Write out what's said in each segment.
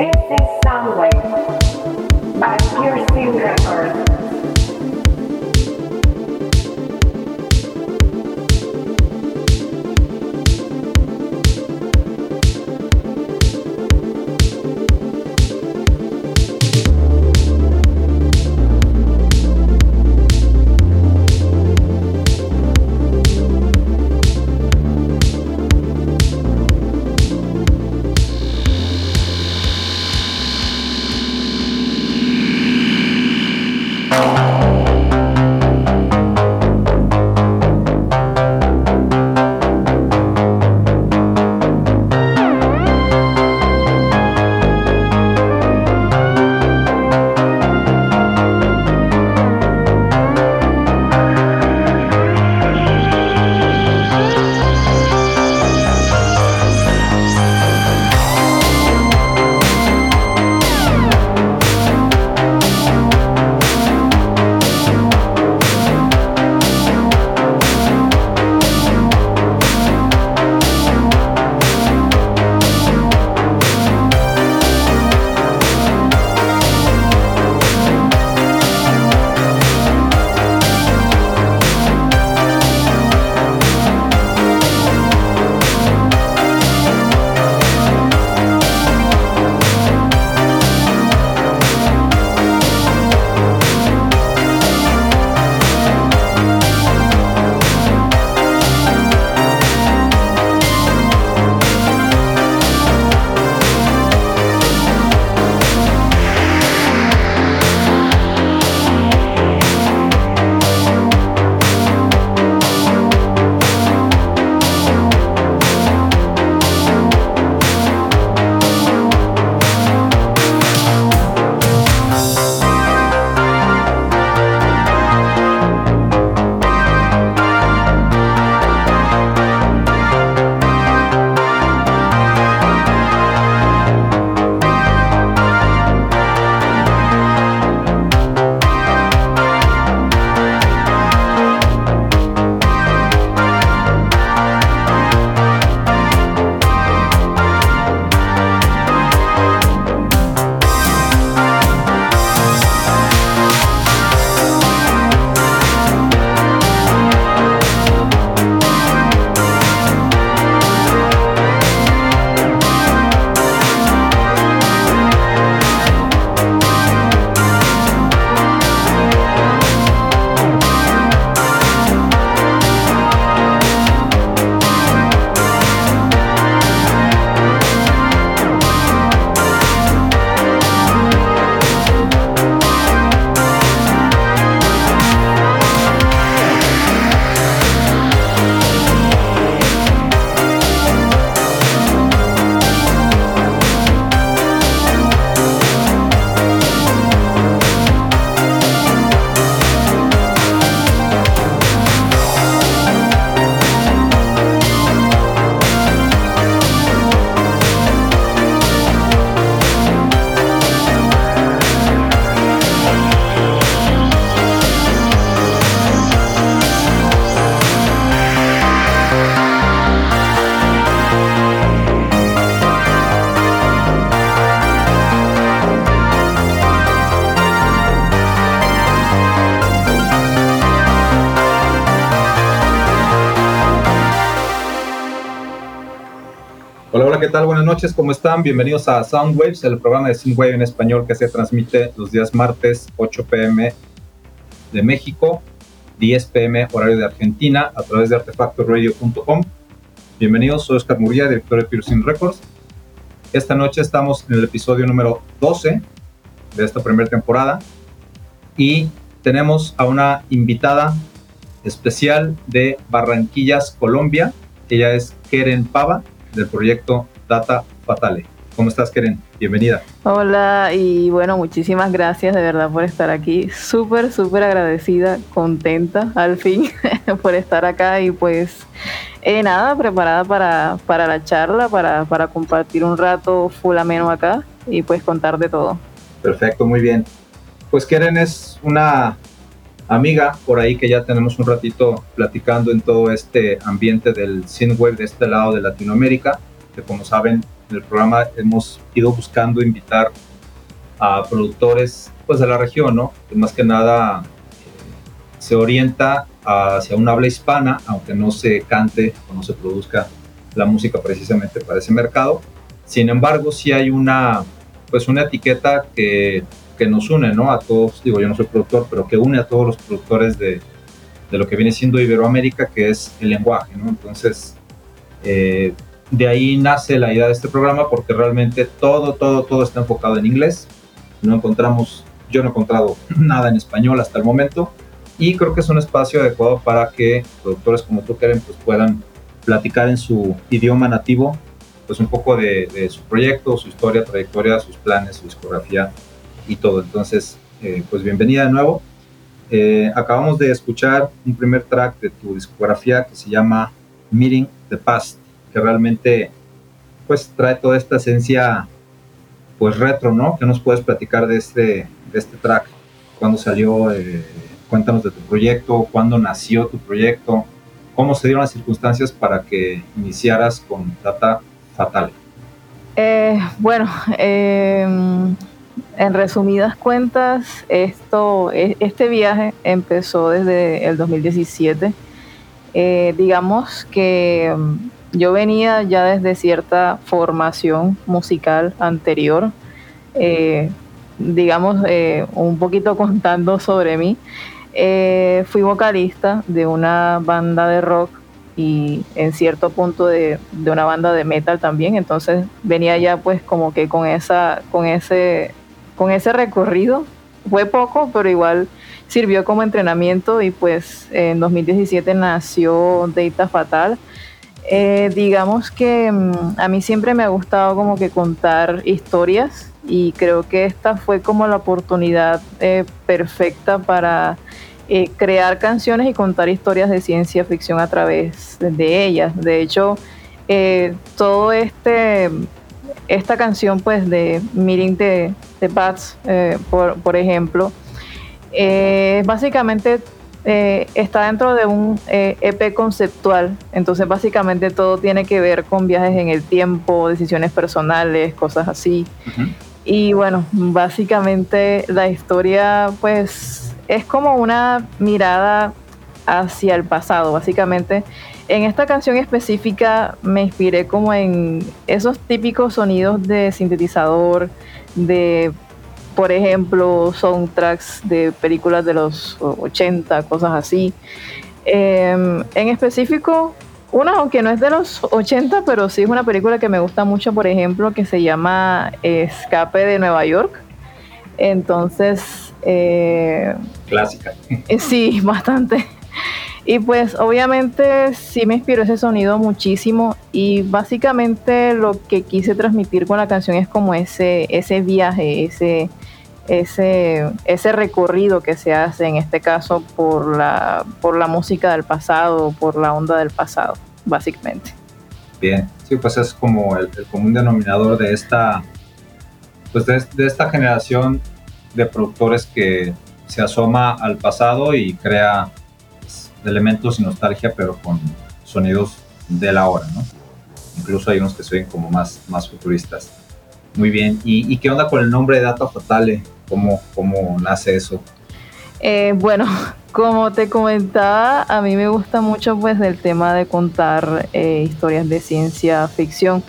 This is Soundwave by Piercing Records. ¿Qué tal? Buenas noches, ¿cómo están? Bienvenidos a Soundwaves, el programa de Synthwave en español que se transmite los días martes 8 pm de México, 10 pm horario de Argentina a través de artefactoradio.com. Bienvenidos, soy Oscar Murilla, director de Piercing Records. Esta noche estamos en el episodio número 12 de esta primera temporada y tenemos a una invitada especial de Barranquillas, Colombia. Ella es Keren Pava del proyecto Data Fatale. ¿Cómo estás, Keren? Bienvenida. Hola y bueno, muchísimas gracias de verdad por estar aquí. Súper, súper agradecida, contenta al fin por estar acá y pues eh, nada, preparada para, para la charla, para, para compartir un rato full ameno acá y pues contar de todo. Perfecto, muy bien. Pues Keren es una amiga por ahí que ya tenemos un ratito platicando en todo este ambiente del web de este lado de Latinoamérica, que como saben en el programa hemos ido buscando invitar a productores pues de la región, ¿no? Que más que nada eh, se orienta hacia un habla hispana, aunque no se cante o no se produzca la música precisamente para ese mercado. Sin embargo, sí hay una, pues una etiqueta que, que nos une, ¿no? A todos, digo, yo no soy productor, pero que une a todos los productores de, de lo que viene siendo Iberoamérica, que es el lenguaje, ¿no? Entonces, eh, de ahí nace la idea de este programa porque realmente todo, todo, todo está enfocado en inglés. No encontramos, yo no he encontrado nada en español hasta el momento y creo que es un espacio adecuado para que productores como tú, Karen, pues puedan platicar en su idioma nativo, pues un poco de, su proyecto, su historia, trayectoria, sus planes, su discografía y todo. Entonces, eh, pues bienvenida de nuevo. Eh, acabamos de escuchar un primer track de tu discografía que se llama Meeting the Past, que realmente pues trae toda esta esencia pues retro, ¿no? ¿Qué nos puedes platicar de este, de este track? ¿Cuándo salió? Eh, cuéntanos de tu proyecto, cuándo nació tu proyecto, cómo se dieron las circunstancias para que iniciaras con Data Fatal. Bueno, en resumidas cuentas, esto, e, este viaje empezó desde el 2017. Eh, digamos que mm, yo venía ya desde cierta formación musical anterior, eh, digamos, eh, un poquito contando sobre mí. fui vocalista de una banda de rock y en cierto punto de, de, una banda de metal también, entonces venía ya pues como que con esa, con ese con ese recorrido. Fue poco, pero igual sirvió como entrenamiento y pues en 2017 nació Data Fatal. Eh, digamos que mm, a mí siempre me ha gustado como que contar historias y creo que esta fue como la oportunidad eh, perfecta para eh, crear canciones y contar historias de ciencia ficción a través de ellas. De hecho, todo este esta canción pues de Meeting the, the Bats, eh, por, ejemplo, eh, básicamente eh, está dentro de un EP e conceptual, entonces básicamente todo tiene que ver con viajes en el tiempo, decisiones personales, cosas así. Y bueno, básicamente la historia pues es como una mirada hacia el pasado, básicamente en esta canción específica me inspiré como en esos típicos sonidos de sintetizador, de, por ejemplo, soundtracks de películas de los 80, cosas así. Em, en específico, una, aunque no es de los 80, pero sí es una película que me gusta mucho, por ejemplo, que se llama Escape de Nueva York. Entonces... Eh, Clásica. sí, bastante. Y pues obviamente sí me inspiró ese sonido muchísimo y básicamente lo que quise transmitir con la canción es como ese, ese viaje, ese, ese, ese recorrido que se hace en este caso por la, por la música del pasado, por la onda del pasado, básicamente. Bien, sí, pues es como el, común denominador de esta, pues de, de esta generación de productores que se asoma al pasado y crea elementos y nostalgia, pero con sonidos de la hora, ¿no? Incluso hay unos que se ven como más, más futuristas. Muy bien. ¿Y, qué onda con el nombre de Data Fatale? ¿Cómo, cómo nace eso? Eh, bueno, como te comentaba, a mí me gusta mucho pues el tema de contar eh, historias de ciencia ficción.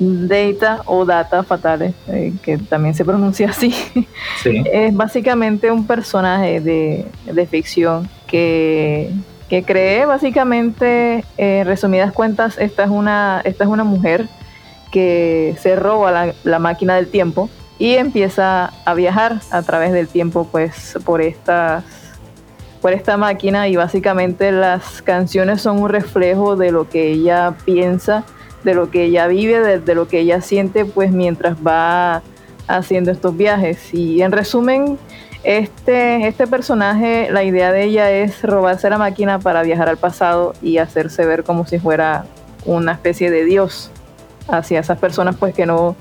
Data o Data Fatale, eh, que también se pronuncia así, es básicamente un personaje de, de ficción que, que cree básicamente, en resumidas cuentas, esta es una, esta es una mujer que se roba la, máquina del tiempo y empieza a viajar a través del tiempo pues por estas por esta máquina. Y básicamente las canciones son un reflejo de lo que ella piensa, de lo que ella vive, de lo que ella siente pues mientras va haciendo estos viajes. Y en resumen este, este personaje, la idea de ella es robarse la máquina para viajar al pasado y hacerse ver como si fuera una especie de dios hacia esas personas pues que no,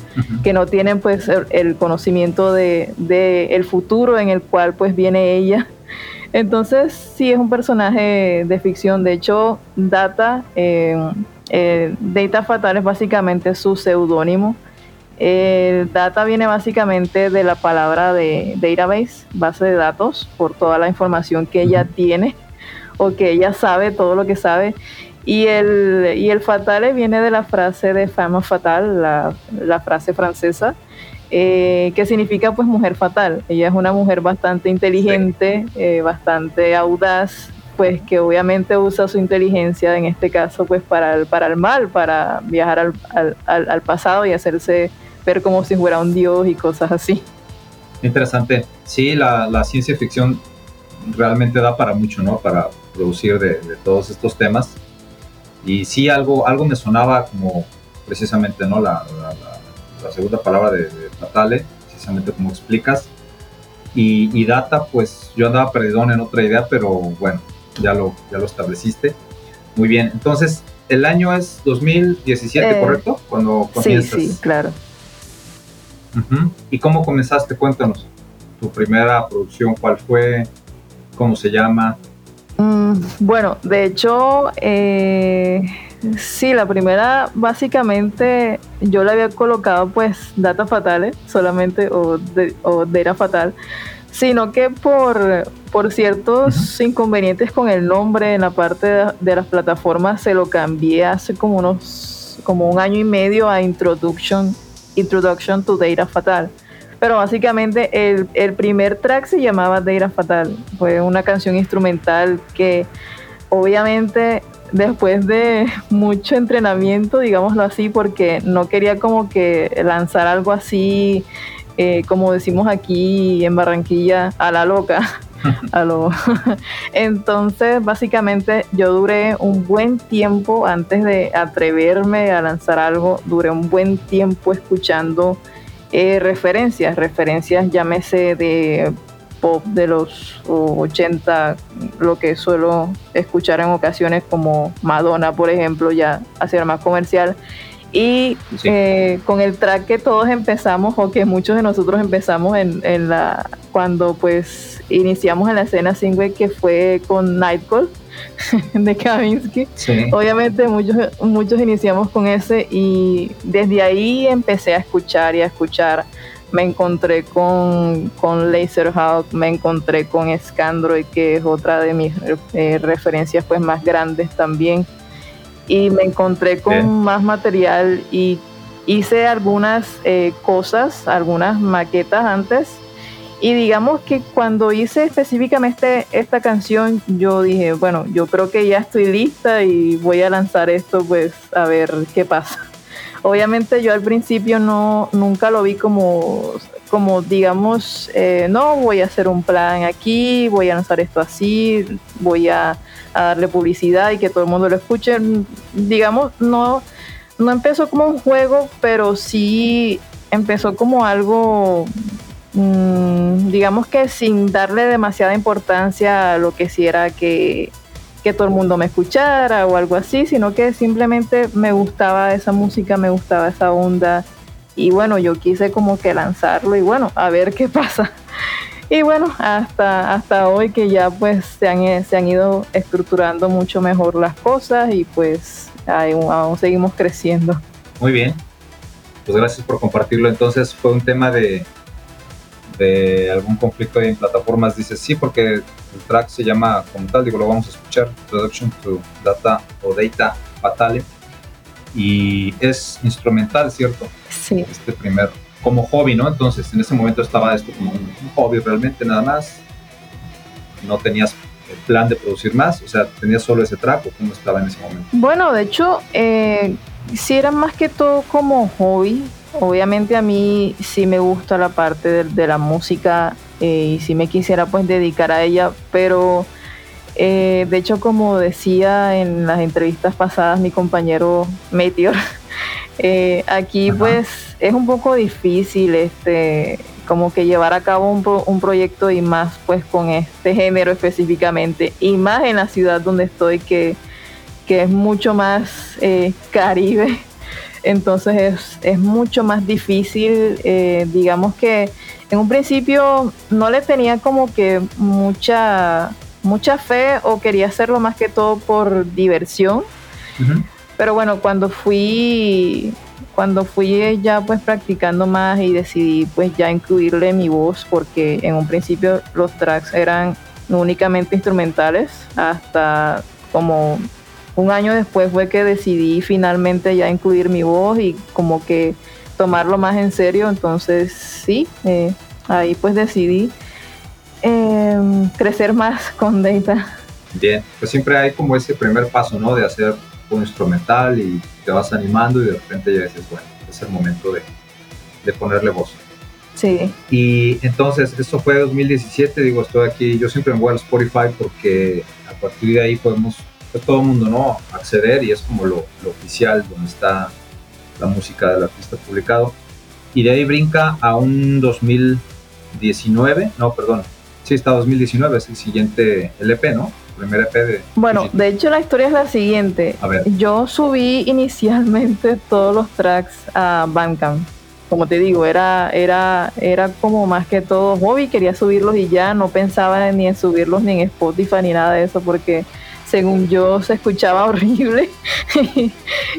que no tienen pues el, conocimiento de, el futuro en el cual pues viene ella. Entonces sí es un personaje de ficción. De hecho, Data, eh, Eh, Data Fatal es básicamente su seudónimo. Data viene básicamente de la palabra de database, base de datos, por toda la información que ella tiene o que ella sabe, todo lo que sabe. Y el, y el fatale viene de la frase de fama fatal, la, la frase francesa, eh, que significa pues mujer fatal. Ella es una mujer bastante inteligente, eh, bastante audaz, pues que obviamente usa su inteligencia en este caso pues para el, para el mal, para viajar al, al, al pasado y hacerse ver como si fuera un dios y cosas así. Interesante. Sí, la, la ciencia ficción realmente da para mucho, ¿no? Para producir de, de todos estos temas. Y sí, algo, algo me sonaba como precisamente, ¿no? La, la, la segunda palabra de, de, Fatale, precisamente como explicas. Y, y, Data, pues yo andaba perdido en otra idea, pero bueno, ya lo, ya lo estableciste. Muy bien, entonces el año es 2017, eh, ¿correcto? Cuando comienzas. Sí, sí, claro. Uh -huh. ¿Y cómo comenzaste? Cuéntanos. Tu primera producción, ¿cuál fue? ¿Cómo se llama? Mm, bueno, de hecho, eh, sí, la primera básicamente yo le había colocado pues Data Fatales solamente o, de, o Data Fatal, sino que por, por ciertos uh -huh. inconvenientes con el nombre en la parte de, de, las plataformas se lo cambié hace como unos como un año y medio a Introduction, Introduction to Data Fatal. Pero básicamente el, primer track se llamaba Data Fatal. Fue una canción instrumental que obviamente después de mucho entrenamiento, digámoslo así, porque no quería como que lanzar algo así, eh, como decimos aquí en Barranquilla, a la loca. Entonces, básicamente yo duré un buen tiempo antes de atreverme a lanzar algo, duré un buen tiempo escuchando eh, referencias, referencias llámese de pop de los 80, lo que suelo escuchar en ocasiones como Madonna, por ejemplo, ya hacia más comercial. Y sí. eh, con el track que todos empezamos, o que muchos de nosotros empezamos en, en la cuando pues iniciamos en la escena single que fue con Nightcall de Kavinsky. Sí. Obviamente muchos, muchos iniciamos con ese y desde ahí empecé a escuchar y a escuchar. Me encontré con, con Laserhawk, me encontré con Scandroid, que es otra de mis eh, referencias pues más grandes también. Y me encontré con Bien. más material y hice algunas eh, cosas, algunas maquetas antes y digamos que cuando hice específicamente esta canción, yo dije, bueno, yo creo que ya estoy lista y voy a lanzar esto, pues a ver qué pasa. Obviamente yo al principio no, nunca lo vi como, como digamos, eh, no, voy a hacer un plan aquí, voy a lanzar esto así, voy a, a darle publicidad y que todo el mundo lo escuche. Digamos, no, no empezó como un juego, pero sí empezó como algo mmm, digamos que sin darle demasiada importancia a lo que si era que, que todo el mundo me escuchara o algo así, sino que simplemente me gustaba esa música, me gustaba esa onda y bueno, yo quise como que lanzarlo y bueno, a ver qué pasa. Y bueno, hasta, hasta hoy que ya pues se han, se han ido estructurando mucho mejor las cosas y pues aún, aún seguimos creciendo. Muy bien, pues gracias por compartirlo. Entonces fue un tema de, de algún conflicto en plataformas, dices sí, porque el track se llama como tal, digo, lo vamos a escuchar, Introduction to Data o Data Fatale, y es instrumental, ¿cierto? Sí. Este primer, como hobby, ¿no? Entonces, en ese momento estaba esto como un, hobby realmente, nada más, no tenías el plan de producir más, o sea, tenías solo ese track o cómo estaba en ese momento. Bueno, de hecho, eh, sí era más que todo como hobby, obviamente a mí sí me gusta la parte de, de la música eh, y sí me quisiera pues dedicar a ella, pero eh, de hecho como decía en las entrevistas pasadas mi compañero Meteor, eh, aquí Ajá. pues es un poco difícil este como que llevar a cabo un, pro, un, proyecto y más pues con este género específicamente y más en la ciudad donde estoy que, que es mucho más eh, caribe entonces es, es mucho más difícil, eh, digamos que en un principio no le tenía como que mucha, mucha fe o quería hacerlo más que todo por diversión. Uh -huh. Pero bueno, cuando fui cuando fui ya pues practicando más y decidí pues ya incluirle mi voz porque en un principio los tracks eran únicamente instrumentales hasta como un año después fue que decidí finalmente ya incluir mi voz y como que tomarlo más en serio. Entonces sí eh, ahí pues decidí em, crecer más con Data bien pues siempre hay como ese primer paso no de hacer un instrumental y te vas animando y de repente ya dices, bueno, es el momento de, de ponerle voz. Sí. Y entonces, esto fue 2017, digo, estoy aquí, yo siempre me voy al Spotify porque a partir de ahí podemos, pues todo el mundo, ¿no? Acceder y es como lo, lo oficial, donde está la música del artista publicado. Y de ahí brinca a un 2019, no, perdón, sí, está 2019, es el siguiente LP, ¿no? Primer EP de... Bueno, de hecho la historia es la siguiente. Yo subí inicialmente todos los tracks a Bandcamp. Como te digo, era, era, era como más que todo hobby, quería subirlos y ya no pensaba ni en subirlos ni en Spotify ni nada de eso porque según yo se escuchaba horrible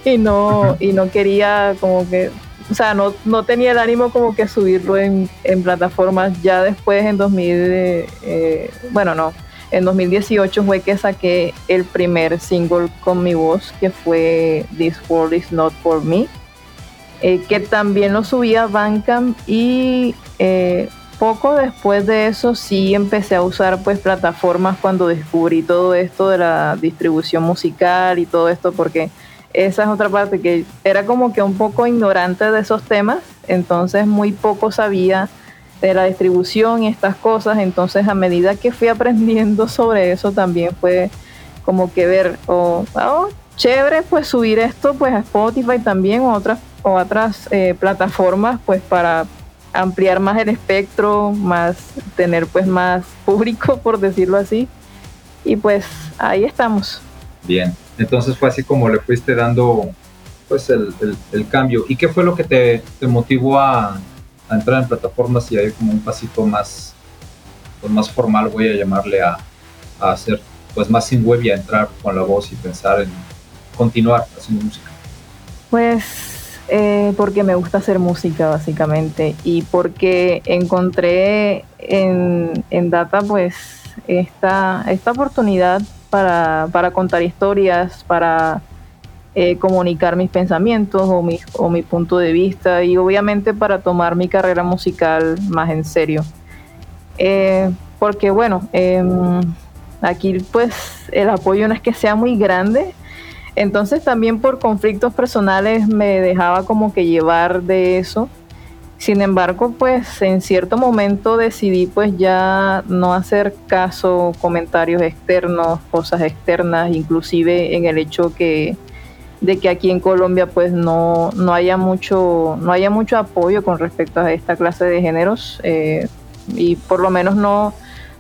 y, no, y no quería como que o sea, no, no tenía el ánimo como que subirlo en, en plataformas. Ya después, en 2000, eh, bueno, no, en 2018 fue que saqué el primer single con mi voz, que fue This World Is Not For Me, eh, que también lo subí a Bandcamp y eh, poco después de eso sí empecé a usar pues plataformas cuando descubrí todo esto de la distribución musical y todo esto, porque esa es otra parte que era como que un poco ignorante de esos temas, entonces muy poco sabía de la distribución y estas cosas. Entonces, a medida que fui aprendiendo sobre eso, también fue como que ver, o oh, chévere, pues subir esto pues a Spotify también o otras, o otras eh, plataformas, pues para ampliar más el espectro, más tener pues más público, por decirlo así. Y pues ahí estamos. Bien, entonces fue así como le fuiste dando pues el, el, cambio. ¿Y qué fue lo que te, te motivó a, entrar en plataformas y hay como un pasito más, pues más formal, voy a llamarle a, a hacer pues más sin web y a entrar con la voz y pensar en continuar haciendo música? Pues eh, porque me gusta hacer música básicamente y porque encontré en, en Data pues esta, esta oportunidad para, para contar historias, para eh, comunicar mis pensamientos o mi, o mi punto de vista y obviamente para tomar mi carrera musical más en serio. Eh, porque bueno, em, aquí pues el apoyo no es que sea muy grande, entonces también por conflictos personales me dejaba como que llevar de eso. Sin embargo, pues en cierto momento decidí pues ya no hacer caso comentarios externos, cosas externas, inclusive en el hecho que de que aquí en Colombia pues no, no haya mucho no haya mucho apoyo con respecto a esta clase de géneros eh, y por lo menos no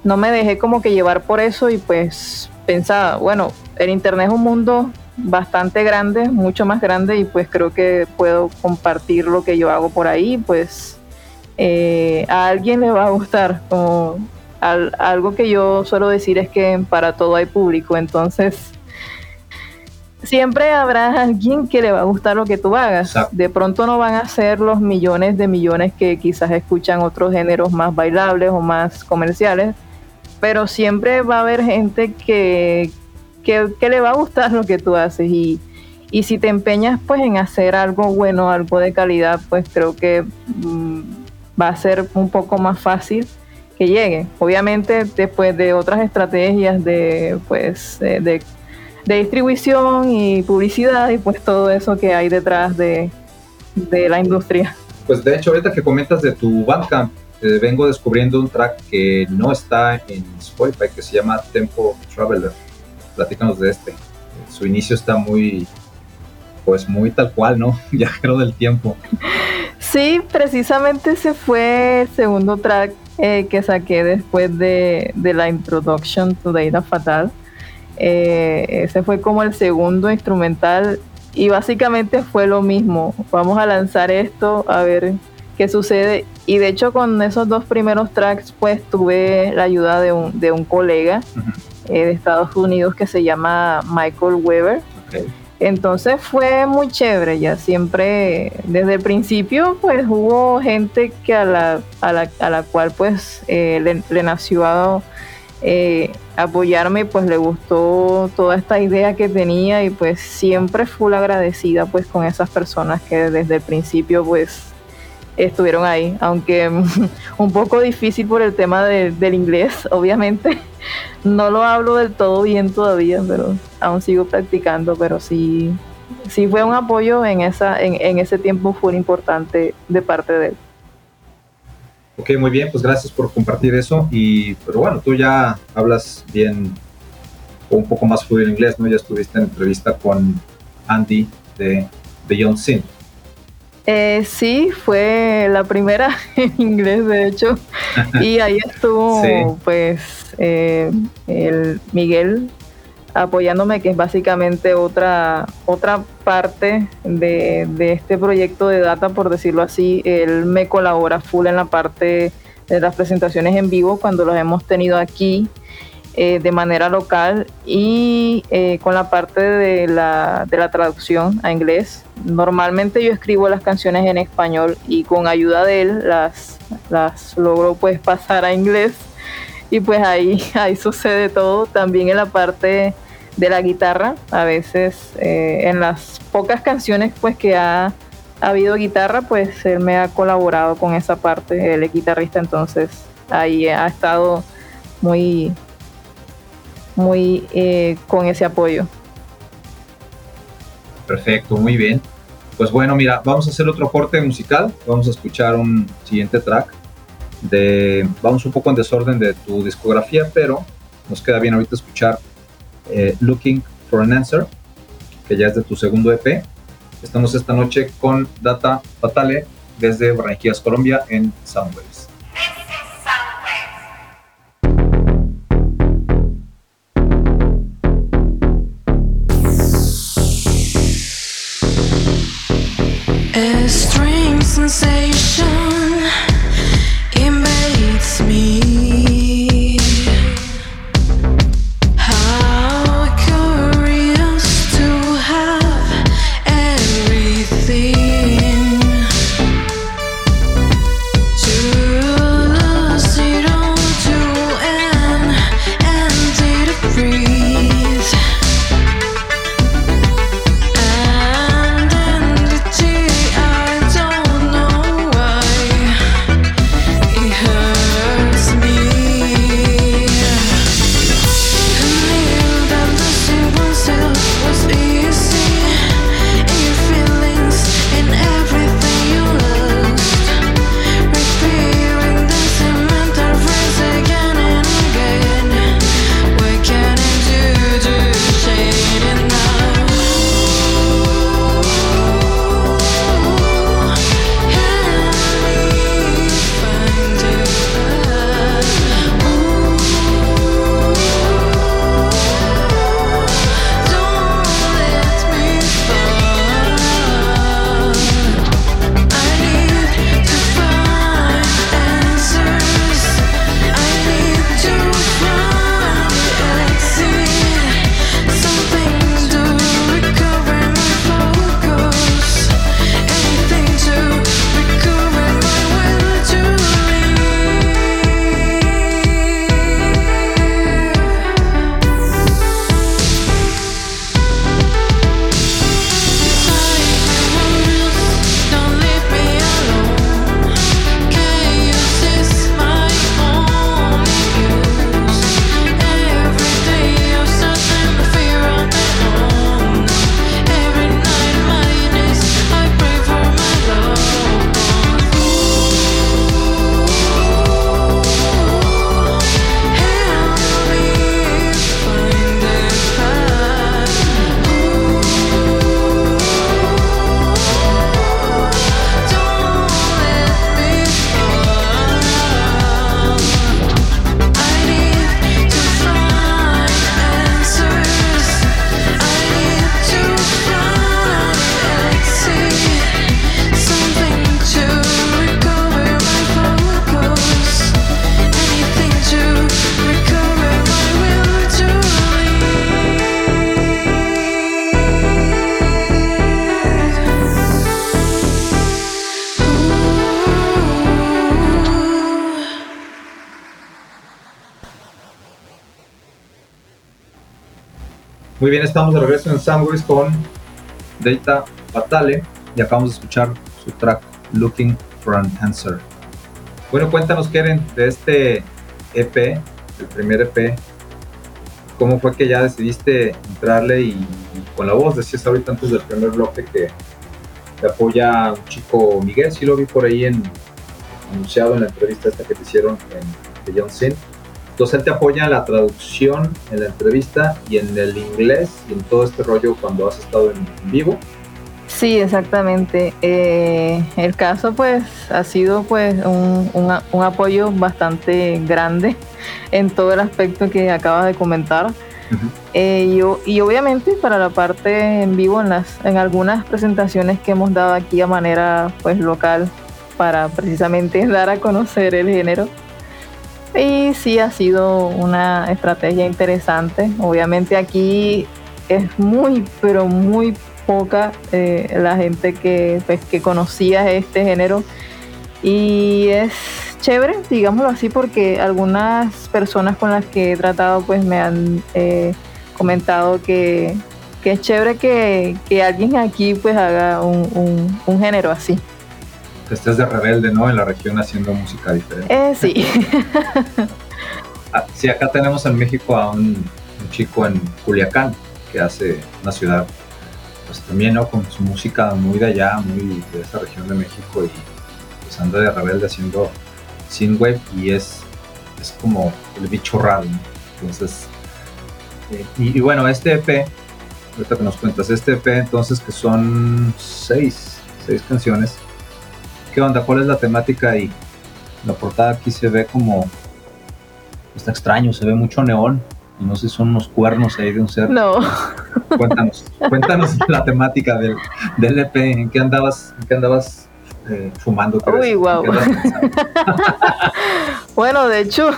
no me dejé como que llevar por eso y pues pensaba bueno el internet es un mundo bastante grande mucho más grande y pues creo que puedo compartir lo que yo hago por ahí pues eh, a alguien le va a gustar algo que yo suelo decir es que para todo hay público entonces siempre habrá alguien que le va a gustar lo que tú hagas. De pronto no van a ser los millones de millones que quizás escuchan otros géneros más bailables o más comerciales, pero siempre va a haber gente que, que, le va a gustar lo que tú haces y, y, si te empeñas pues en hacer algo bueno, algo de calidad, pues creo que mm, va a ser un poco más fácil que llegue. Obviamente después de otras estrategias de pues de de distribución y publicidad y pues todo eso que hay detrás de, la industria. Pues de hecho, ahorita que comentas de tu Bandcamp, eh, vengo descubriendo un track que no está en Spotify, que se llama Tempo Traveler. Platícanos de este. Su inicio está muy, pues muy tal cual, ¿no? Viajero del tiempo. Sí, precisamente ese fue el segundo track eh, que saqué después de, de la introduction to Data Fatal. Eh, ese fue como el segundo instrumental y básicamente fue lo mismo. Vamos a lanzar esto a ver qué sucede. Y de hecho con esos dos primeros tracks pues tuve la ayuda de un, colega eh, de Estados Unidos que se llama Michael Weber. Entonces fue muy chévere, ya siempre, desde el principio, pues hubo gente que a la, a la, a la cual pues eh, le, nació eh, apoyarme, pues le gustó toda esta idea que tenía y pues siempre fui agradecida pues con esas personas que desde el principio pues estuvieron ahí, aunque un poco difícil por el tema del inglés, obviamente. No lo hablo del todo bien todavía, pero aún sigo practicando, pero sí, sí fue un apoyo en, esa, en, ese tiempo, fue importante de parte de él. Ok, muy bien, pues gracias por compartir eso. Y, pero bueno, tú ya hablas bien o un poco más fluido inglés, ¿no? Ya estuviste en entrevista con Andy de Beyond Sin. Eh, sí, fue la primera en inglés, de hecho. Y ahí estuvo, pues, eh, el Miguel apoyándome, que es básicamente otra, otra parte de, de, este proyecto de data, por decirlo así. Él me colabora full en la parte de las presentaciones en vivo cuando los hemos tenido aquí eh, de manera local y eh, con la parte de la, de la traducción a inglés. Normalmente yo escribo las canciones en español y con ayuda de él las, las logro pues pasar a inglés y pues ahí, ahí sucede todo. También en la parte de la guitarra, a veces eh, en las pocas canciones pues que ha, ha, habido guitarra, pues él me ha colaborado con esa parte, es guitarrista, entonces ahí ha estado muy muy eh, con ese apoyo. Perfecto, muy bien. Pues bueno, mira, vamos a hacer otro corte musical. Vamos a escuchar un siguiente track. De, vamos un poco en desorden de tu discografía, pero nos queda bien ahorita escuchar eh, Looking for an Answer, que ya es de tu segundo EP. Estamos esta noche con Data Fatale desde Barranquillas, Colombia, en Soundwaves. to estamos de regreso en Sandwich con Data Fatale y acabamos de escuchar su track Looking for an Answer. Bueno, cuéntanos, Keren, de este EP, el primer EP, ¿cómo fue que ya decidiste entrarle y, con la voz? Decías ahorita antes del primer bloque que te apoya un chico Miguel, sí lo vi por ahí en, anunciado en la entrevista esta que te hicieron en Beyond Sin. Entonces él te apoya en la traducción, en la entrevista y en el inglés todo este rollo cuando has estado en vivo. Sí, exactamente. Eh, el caso pues ha sido pues un, un, apoyo bastante grande en todo el aspecto que acabas de comentar. Eh, y, obviamente para la parte en vivo, en, las, en algunas presentaciones que hemos dado aquí a manera pues local para precisamente dar a conocer el género. Y sí ha sido una estrategia interesante. Obviamente aquí es muy, pero muy poca eh, la gente que, pues, que conocía este género. Y es chévere, digámoslo así, porque algunas personas con las que he tratado pues me han eh, comentado que, es chévere que, alguien aquí pues haga un, género así. Que estés de rebelde, ¿no? En la región haciendo música diferente. Eh, sí. Ah, sí, acá tenemos en México a un, un chico en Culiacán que hace una ciudad pues también, ¿no? Con su música muy de allá, muy de esa región de México y pues anda de rebelde haciendo synthwave y es, es como el bicho raro, Entonces, eh, y, bueno, este EP, ahorita que nos cuentas, este EP entonces que son seis, seis canciones, ¿qué onda? ¿Cuál es la temática ahí? La portada aquí se ve como, está extraño, se ve mucho neón, no sé son unos cuernos ahí de un ser. No. Cuéntanos, cuéntanos la temática del, del EP, ¿en qué andabas, en qué andabas eh, fumando? Uy, wow. bueno, de hecho,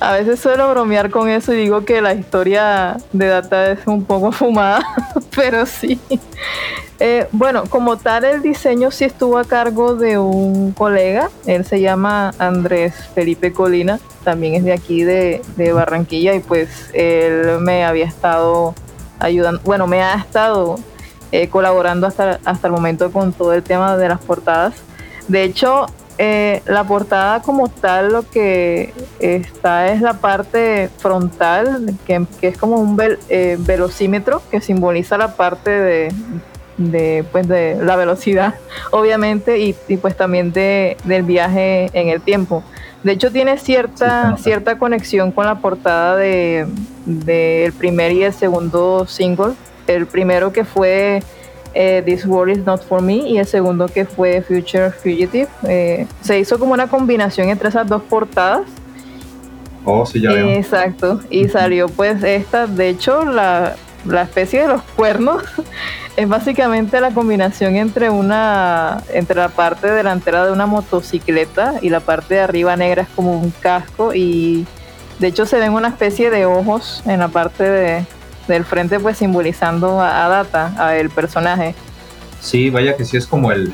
a veces suelo bromear con eso y digo que la historia de Data es un poco fumada, pero sí. Eh, bueno, como tal, el diseño sí estuvo a cargo de un colega, él se llama Andrés Felipe Colina, también es de aquí de, Barranquilla y pues él me había estado ayudando, bueno, me ha estado eh, colaborando hasta, hasta el momento con todo el tema de las portadas. De hecho, eh, la portada como tal lo que está es la parte frontal, que, es como un velocímetro que simboliza la parte de, de, pues de la velocidad, obviamente, y, pues también de, del viaje en el tiempo. De hecho, tiene cierta, cierta conexión con la portada del de, primer y el segundo single. El primero que fue eh, This World Is Not For Me y el segundo que fue Future Fugitive. Eh, se hizo como una combinación entre esas dos portadas. Oh, sí, ya veo. Exacto. Y salió pues esta, de hecho, la, la especie de los cuernos es básicamente la combinación entre una entre la parte delantera de una motocicleta y la parte de arriba negra es como un casco y de hecho se ven una especie de ojos en la parte de, del frente pues simbolizando a, Data, a el personaje. Sí, vaya que sí es como el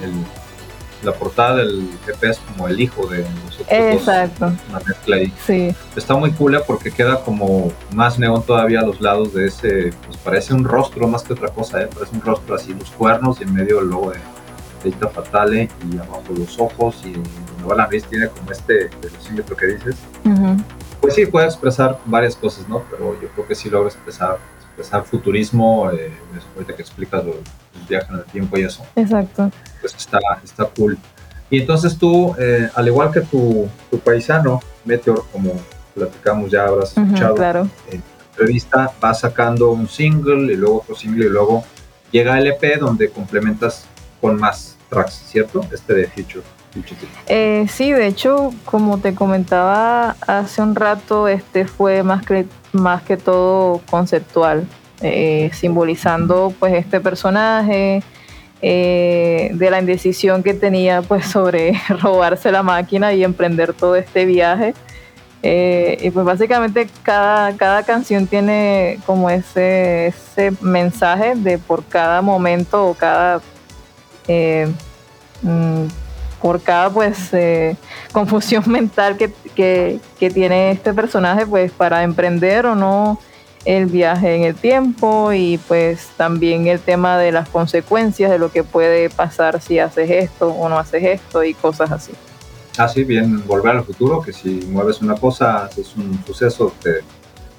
la portada del EP es como el hijo de nosotros Exacto. una mezcla ahí. Sí. Está muy cool porque queda como más neón todavía a los lados de ese, pues parece un rostro más que otra cosa, ¿eh? parece un rostro así, los cuernos y en medio el logo de Data Fatale y abajo los ojos y luego la nariz tiene como este velocímetro que dices. Pues sí, puede expresar varias cosas, ¿no? Pero yo creo que sí logra expresar expresar futurismo, eh, ahorita que explicas los viajes en el tiempo y eso. Exacto pues está, está cool. Y entonces tú, eh, al igual que tu, tu, paisano, Meteor, como platicamos ya, habrás escuchado claro. en la entrevista, va sacando un single y luego otro single y luego llega el EP donde complementas con más tracks, ¿cierto? Este de Future. Eh, sí, de hecho, como te comentaba hace un rato, este fue más que, más que todo conceptual, eh, simbolizando pues este personaje, eh, de la indecisión que tenía pues sobre robarse la máquina y emprender todo este viaje. Eh, y pues básicamente cada, cada canción tiene como ese, ese mensaje de por cada momento o cada eh, mm, por cada pues confusión mental que, que, que, tiene este personaje pues para emprender o no el viaje en el tiempo y pues también el tema de las consecuencias de lo que puede pasar si haces esto o no haces esto y cosas así. Así bien, volver al futuro, que si mueves una cosa, haces un suceso, te,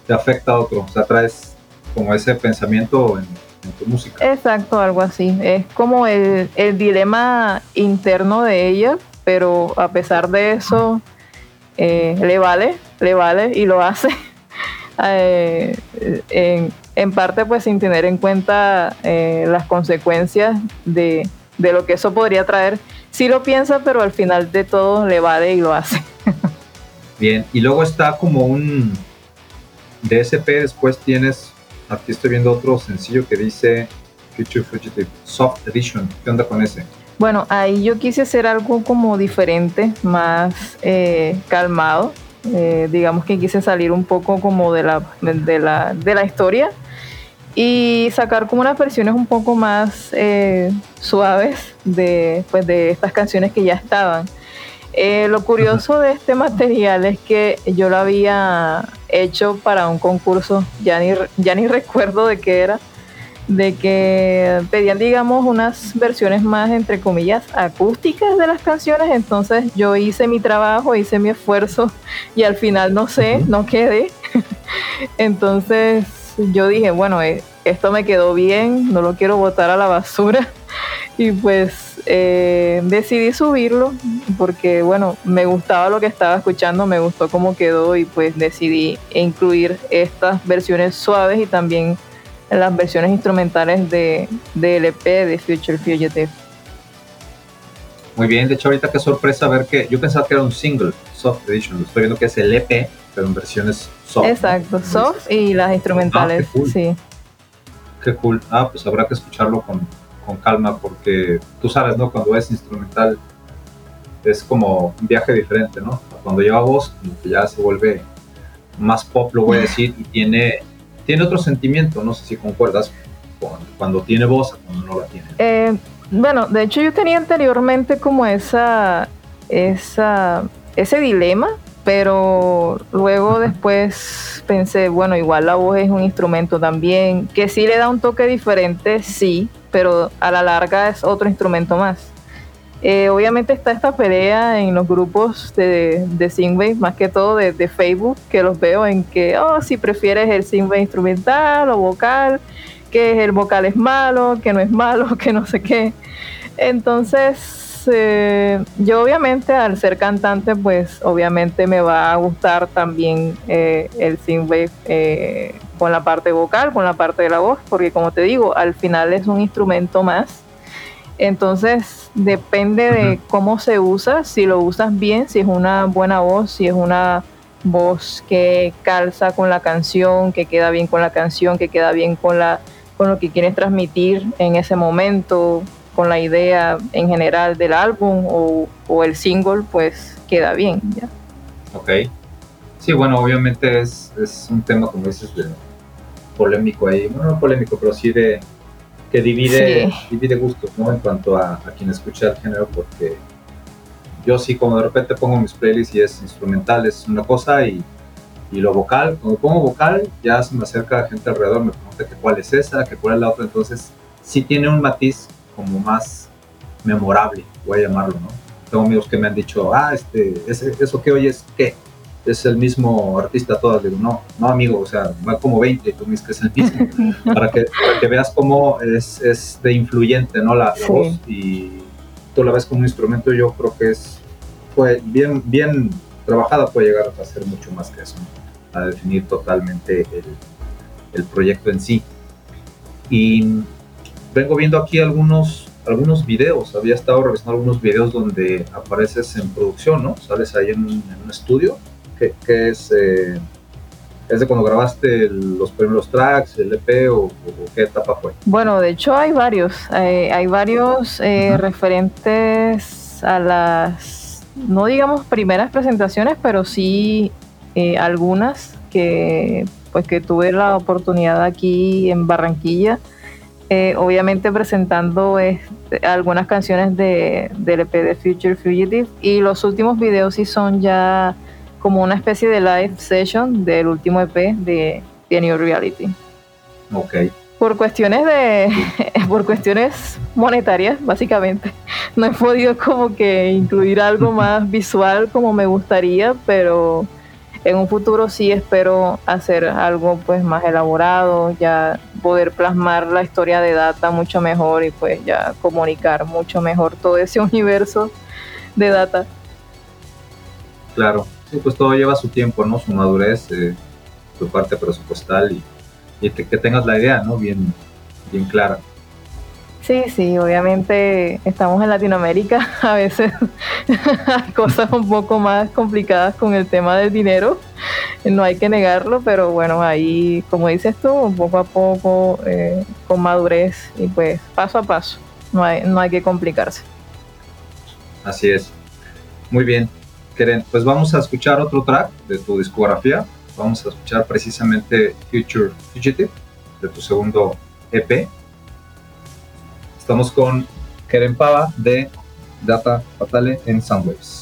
te afecta a otro, o sea, traes como ese pensamiento en, tu música. Exacto, algo así. Es como el, el dilema interno de ella, pero a pesar de eso, eh, le vale, le vale y lo hace. Eh, en, parte pues sin tener en cuenta eh, las consecuencias de, lo que eso podría traer. Sí lo piensa, pero al final de todo le vale y lo hace. Bien, y luego está como un DSP, después tienes, aquí estoy viendo otro sencillo que dice Future Fugitive Soft Edition. ¿Qué onda con ese? Bueno, ahí yo quise hacer algo como diferente, más eh, calmado. Eh, digamos que quise salir un poco como de la, de la, de la historia y sacar como unas versiones un poco más eh, suaves de, pues, de estas canciones que ya estaban. lo curioso de este material es que yo lo había hecho para un concurso, ya ni, ya ni recuerdo de qué era, de que pedían, digamos, unas versiones más, entre comillas, acústicas de las canciones. Entonces yo hice mi trabajo, hice mi esfuerzo y al final no sé, no quedé. Entonces yo dije, bueno, eh, esto me quedó bien, no lo quiero botar a la basura. Y pues eh, decidí subirlo porque, bueno, me gustaba lo que estaba escuchando, me gustó cómo quedó y pues decidí incluir estas versiones suaves y también en las versiones instrumentales de, de LP de Future Fugitive. Muy bien, de hecho ahorita qué sorpresa ver que yo pensaba que era un single, soft edition, estoy viendo que es el EP, pero en versiones soft. Exacto, soft y las instrumentales, ah, qué sí. Qué cool. Ah, pues habrá que escucharlo con, con calma porque tú sabes, ¿no? Cuando es instrumental es como un viaje diferente, ¿no? Cuando lleva voz, como que ya se vuelve más pop, lo voy a decir, y tiene tiene otro sentimiento, no sé si concuerdas, cuando tiene voz cuando no la tiene. Eh, bueno, de hecho yo tenía anteriormente como esa, esa, ese dilema, pero luego después pensé, bueno, igual la voz es un instrumento también, que sí le da un toque diferente, sí, pero a la larga es otro instrumento más. Eh, obviamente está esta pelea en los grupos de, de más que todo de, Facebook, que los veo en que, oh, si prefieres el Singway instrumental o vocal, que el vocal es malo, que no es malo, que no sé qué. Entonces, eh, yo obviamente al ser cantante, pues obviamente me va a gustar también eh, el Singwave con la parte vocal, con la parte de la voz, porque como te digo, al final es un instrumento más entonces depende de cómo se usa, si lo usas bien, si es una buena voz, si es una voz que calza con la canción, que queda bien con la canción, que queda bien con la con lo que quieres transmitir en ese momento, con la idea en general del álbum o, el single, pues queda bien. ¿ya? Ok. Sí, bueno, obviamente es, es un tema, como dices, de polémico ahí. Bueno, no polémico, pero sí de, que divide, divide gustos, ¿no? En cuanto a, quien escucha el género, porque yo sí, como de repente pongo mis playlists y es instrumental, es una cosa, y, y lo vocal, cuando pongo vocal, ya se me acerca gente alrededor, me pregunta que cuál es esa, que cuál es la otra, entonces sí tiene un matiz como más memorable, voy a llamarlo, ¿no? Tengo amigos que me han dicho, ah, este, ese, eso que oyes, ¿qué? Es el mismo artista todas. Digo, no, no amigo, o sea, va como 20 tú dices que es el mismo. para, que, que veas cómo es, es, de influyente, ¿no? La, voz y tú la ves como un instrumento, yo creo que es fue bien, bien trabajada, puede llegar a ser mucho más que eso, a definir totalmente el, el proyecto en sí. Y vengo viendo aquí algunos algunos videos, había estado revisando algunos videos donde apareces en producción, ¿no? Sales ahí en, en un estudio que, es, eh, es de cuando grabaste los primeros tracks, el EP o, qué etapa fue? Bueno, de hecho hay varios, hay varios eh, referentes a las, no digamos primeras presentaciones, pero sí eh, algunas que pues que tuve la oportunidad aquí en Barranquilla. obviamente presentando este, algunas canciones de, del EP de Future Fugitive y los últimos videos sí son ya como una especie de live session del último EP de, The New Reality. Ok. Por cuestiones de, por cuestiones monetarias, básicamente, no he podido como que incluir algo más visual como me gustaría, pero en un futuro sí espero hacer algo pues más elaborado, ya poder plasmar la historia de Data mucho mejor y pues ya comunicar mucho mejor todo ese universo de Data. Claro, sí, pues todo lleva su tiempo, ¿no? Su madurez, eh, su parte presupuestal y, que, tengas la idea, ¿no? Bien, bien clara. Sí, sí, obviamente estamos en Latinoamérica, a veces hay cosas un poco más complicadas con el tema del dinero, no hay que negarlo, pero bueno, ahí, como dices tú, poco a poco, eh, con madurez y pues paso a paso, no hay, no hay que complicarse. Así es. Muy bien. Pues vamos a escuchar otro track de tu discografía. Vamos a escuchar precisamente Future Fugitive de tu segundo EP. Estamos con Keren Pava de Data Fatale en Soundwaves.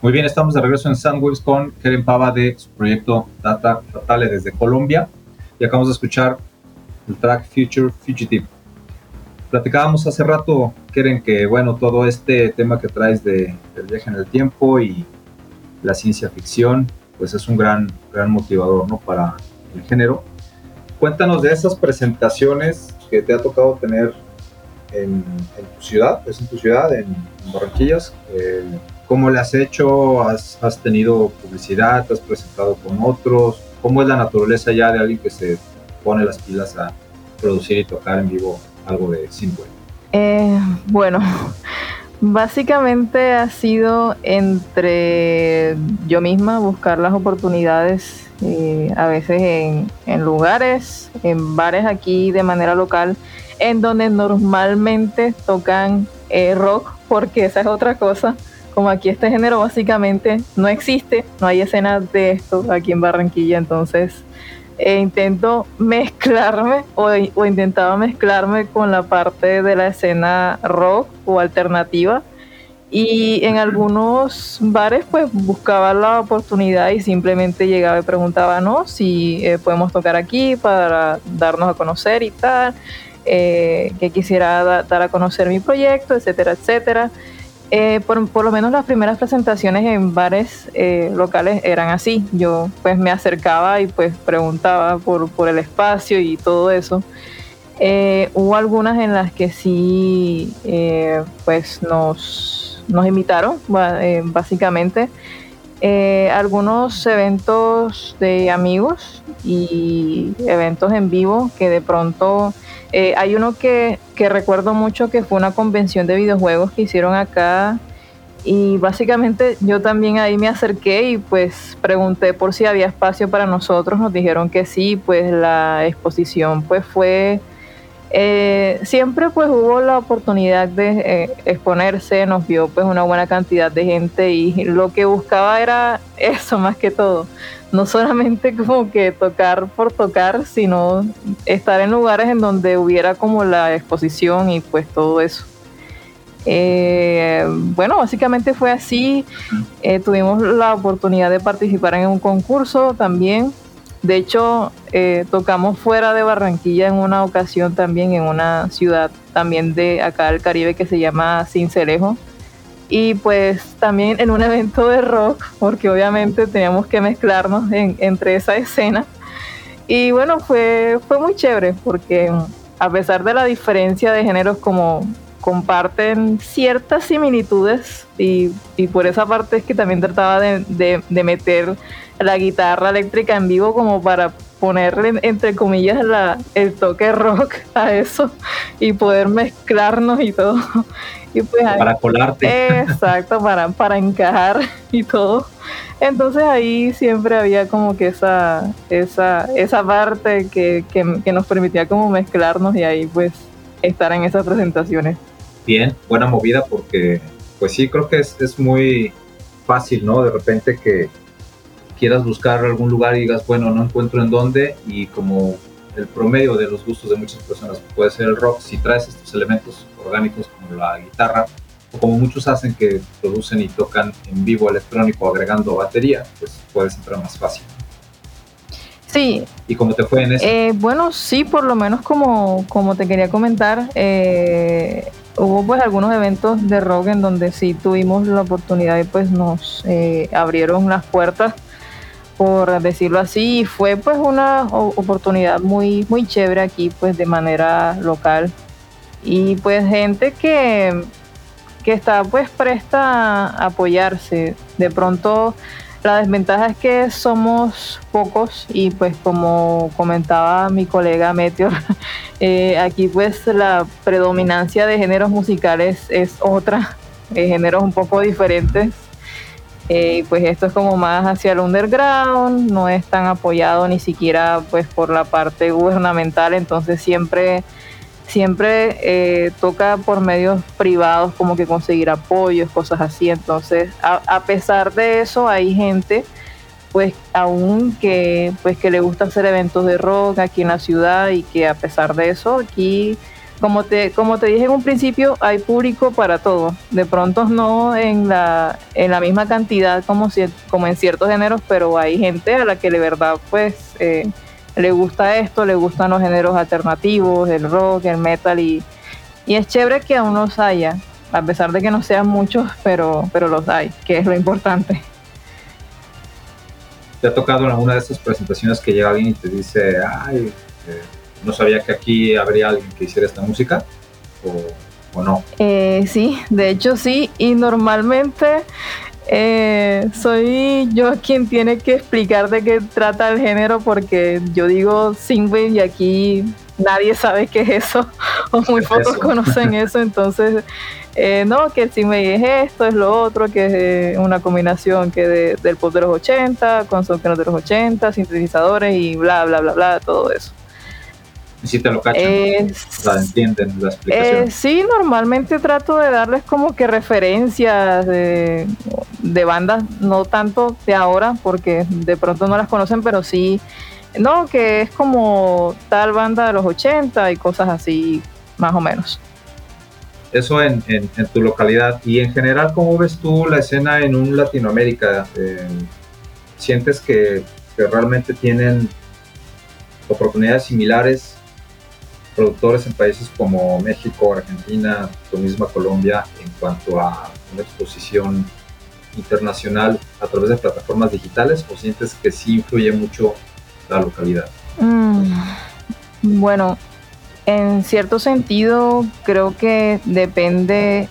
Muy bien, estamos de regreso en Sandwaves con Keren Pava de su proyecto Data Fatale desde Colombia y acabamos de escuchar el track Future Fugitive. Platicábamos hace rato, Keren, que bueno, todo este tema que traes de, del viaje en el tiempo y la ciencia ficción, pues es un gran, gran motivador ¿no? para el género. Cuéntanos de esas presentaciones que te ha tocado tener en, tu ciudad, es en tu ciudad, en, Barranquillas. ¿Cómo le has hecho? ¿Has, tenido publicidad? ¿Te has presentado con otros? ¿Cómo es la naturaleza ya de alguien que se pone las pilas a producir y tocar en vivo algo de Synthwave? Eh, bueno, básicamente ha sido entre yo misma buscar las oportunidades, eh, a veces en, en lugares, en bares aquí de manera local, en donde normalmente tocan eh, rock, porque esa es otra cosa como aquí este género básicamente no existe, no hay escenas de esto aquí en Barranquilla, entonces eh, intento mezclarme o, intentaba mezclarme con la parte de la escena rock o alternativa y en algunos bares pues buscaba la oportunidad y simplemente llegaba y preguntaba no si eh, podemos tocar aquí para darnos a conocer y tal eh, que quisiera dar a conocer mi proyecto etcétera etcétera eh, por, lo menos las primeras presentaciones en bares eh, locales eran así. Yo pues me acercaba y pues preguntaba por, por el espacio y todo eso. Eh, hubo algunas en las que sí pues nos, nos invitaron básicamente. Algunos eventos de amigos y eventos en vivo que de pronto eh, hay uno que, que recuerdo mucho que fue una convención de videojuegos que hicieron acá y básicamente yo también ahí me acerqué y pues pregunté por si había espacio para nosotros, nos dijeron que sí, pues la exposición pues fue, eh, siempre pues hubo la oportunidad de eh, exponerse, nos vio pues una buena cantidad de gente y lo que buscaba era eso más que todo, no solamente como que tocar por tocar, sino estar en lugares en donde hubiera como la exposición y pues todo eso. Eh, bueno, básicamente fue así. Eh, tuvimos la oportunidad de participar en un concurso también. De hecho, eh, tocamos fuera de Barranquilla en una ocasión también en una ciudad también de acá del Caribe que se llama Cincelejo y pues también en un evento de rock, porque obviamente teníamos que mezclarnos entre esa escena. Y bueno, fue, fue muy chévere, porque a pesar de la diferencia de géneros, como comparten ciertas similitudes, y, por esa parte es que también trataba de, de meter la guitarra eléctrica en vivo como para ponerle entre comillas la, el toque rock a eso y poder mezclarnos y todo. Y pues para colarte. Exacto, para, para encajar y todo. Entonces ahí siempre había como que esa, esa, esa parte que, que, nos permitía como mezclarnos y ahí pues estar en esas presentaciones. Bien, buena movida porque pues sí, creo que es, es muy fácil, ¿no? De repente que quieras buscar algún lugar y digas, bueno, no encuentro en dónde y como el promedio de los gustos de muchas personas puede ser el rock, si traes estos elementos orgánicos como la guitarra o como muchos hacen que producen y tocan en vivo electrónico agregando batería, pues puedes entrar más fácil. Sí. ¿Y cómo te fue en eso? Eh, bueno, sí, por lo menos como, como te quería comentar, eh, hubo pues algunos eventos de rock en donde sí tuvimos la oportunidad y pues nos eh, abrieron las puertas por decirlo así, fue pues una oportunidad muy, muy chévere aquí pues de manera local y pues gente que, que está pues presta a apoyarse. De pronto la desventaja es que somos pocos y pues como comentaba mi colega Meteor, eh, aquí pues la predominancia de géneros musicales es otra, géneros un poco diferentes eh, pues esto es como más hacia el underground, no es tan apoyado ni siquiera pues por la parte gubernamental, entonces siempre siempre eh, toca por medios privados como que conseguir apoyos, cosas así. Entonces, a, pesar de eso, hay gente, pues aún que, pues, que le gusta hacer eventos de rock aquí en la ciudad y que a pesar de eso, aquí como te, como te dije en un principio, hay público para todo. De pronto no en la, en la misma cantidad como, si, como en ciertos géneros, pero hay gente a la que de verdad pues eh, le gusta esto, le gustan los géneros alternativos, el rock, el metal y, y es chévere que aún los haya, a pesar de que no sean muchos, pero, pero los hay, que es lo importante. ¿Te ha tocado en alguna de esas presentaciones que llega alguien y te dice, ay, eh, no sabía que aquí habría alguien que hiciera esta música? ¿O, no? Eh, sí, de hecho sí, y normalmente eh, soy yo quien tiene que explicar de qué trata el género porque yo digo Singwave y aquí nadie sabe qué es eso o muy pocos conocen eso, entonces eh, no, que el me es esto, es lo otro, que es eh, una combinación que del pop de los 80, con sonidos de los 80, sintetizadores y bla, bla, bla, bla, todo eso. ¿Y si te lo cachan? o sea, entienden la explicación. Eh, sí, normalmente trato de darles como que referencias de, de bandas, no tanto de ahora, porque de pronto no las conocen, pero sí, no, que es como tal banda de los 80 y cosas así, más o menos. Eso en, tu localidad. Y en general, ¿cómo ves tú la escena en un Latinoamérica? Eh, ¿Sientes que, realmente tienen oportunidades similares productores en países como México, Argentina, tu misma Colombia, en cuanto a una exposición internacional a través de plataformas digitales? ¿O sientes que sí influye mucho la localidad? Mm, bueno, en cierto sentido, creo que depende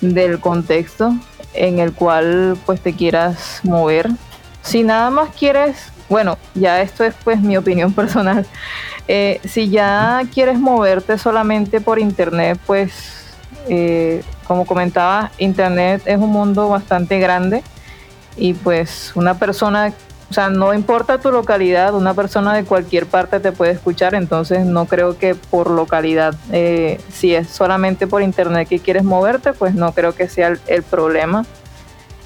del contexto en el cual pues te quieras mover. Si nada más quieres, bueno, ya esto es pues mi opinión personal. Eh, si ya quieres moverte solamente por internet, pues eh, como comentaba, internet es un mundo bastante grande y pues una persona o sea, no importa tu localidad, una persona de cualquier parte te puede escuchar, entonces no creo que por localidad, eh, si es solamente por internet que quieres moverte, pues no creo que sea el, problema.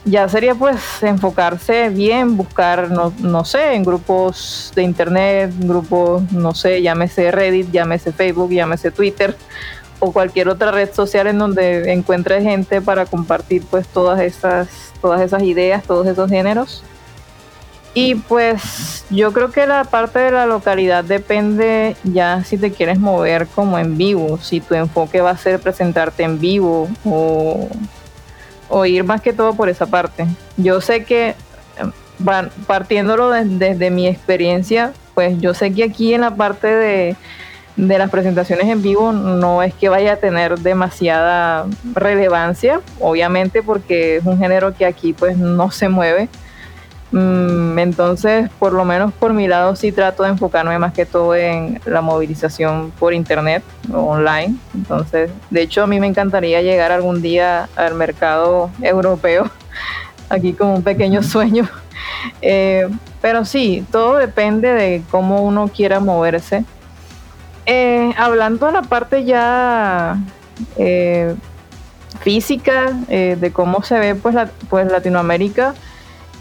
Ya sería pues enfocarse bien, buscar, no, no, sé, en grupos de internet, grupos, no sé, llámese Reddit, llámese Facebook, llámese Twitter o cualquier otra red social en donde encuentres gente para compartir pues todas esas, todas esas ideas, todos esos géneros. Y pues yo creo que la parte de la localidad depende ya si te quieres mover como en vivo, si tu enfoque va a ser presentarte en vivo o, ir más que todo por esa parte. Yo sé que van, partiéndolo desde mi experiencia, pues yo sé que aquí en la parte de, de las presentaciones en vivo no es que vaya a tener demasiada relevancia, obviamente porque es un género que aquí pues no se mueve entonces, por lo menos por mi lado, sí trato de enfocarme más que todo en la movilización por internet o online. Entonces, de hecho, a mí me encantaría llegar algún día al mercado europeo, aquí como un pequeño sueño. Eh, pero sí, todo depende de cómo uno quiera moverse. Eh, hablando de la parte ya eh, física, de cómo se ve pues, pues Latinoamérica,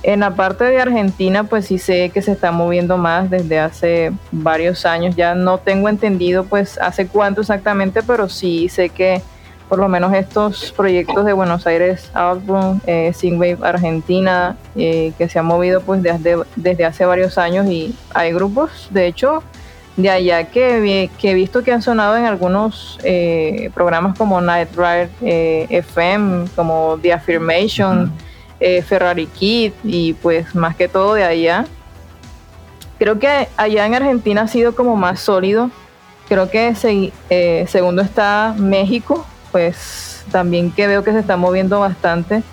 en la parte de Argentina, pues sí sé que se está moviendo más desde hace varios años. Ya no tengo entendido, pues, hace cuánto exactamente, pero sí sé que por lo menos estos proyectos de Buenos Aires Outbound, eh, Argentina, eh, que se han movido pues desde, desde hace varios años y hay grupos, de hecho, de allá que, que he visto que han sonado en algunos eh, programas como Night Ride eh, FM, como The Affirmation. Eh, Ferrari Kid y pues más que todo de allá. Creo que allá en Argentina ha sido como más sólido. Creo que eh, segundo está México, pues también que veo que se está moviendo bastante.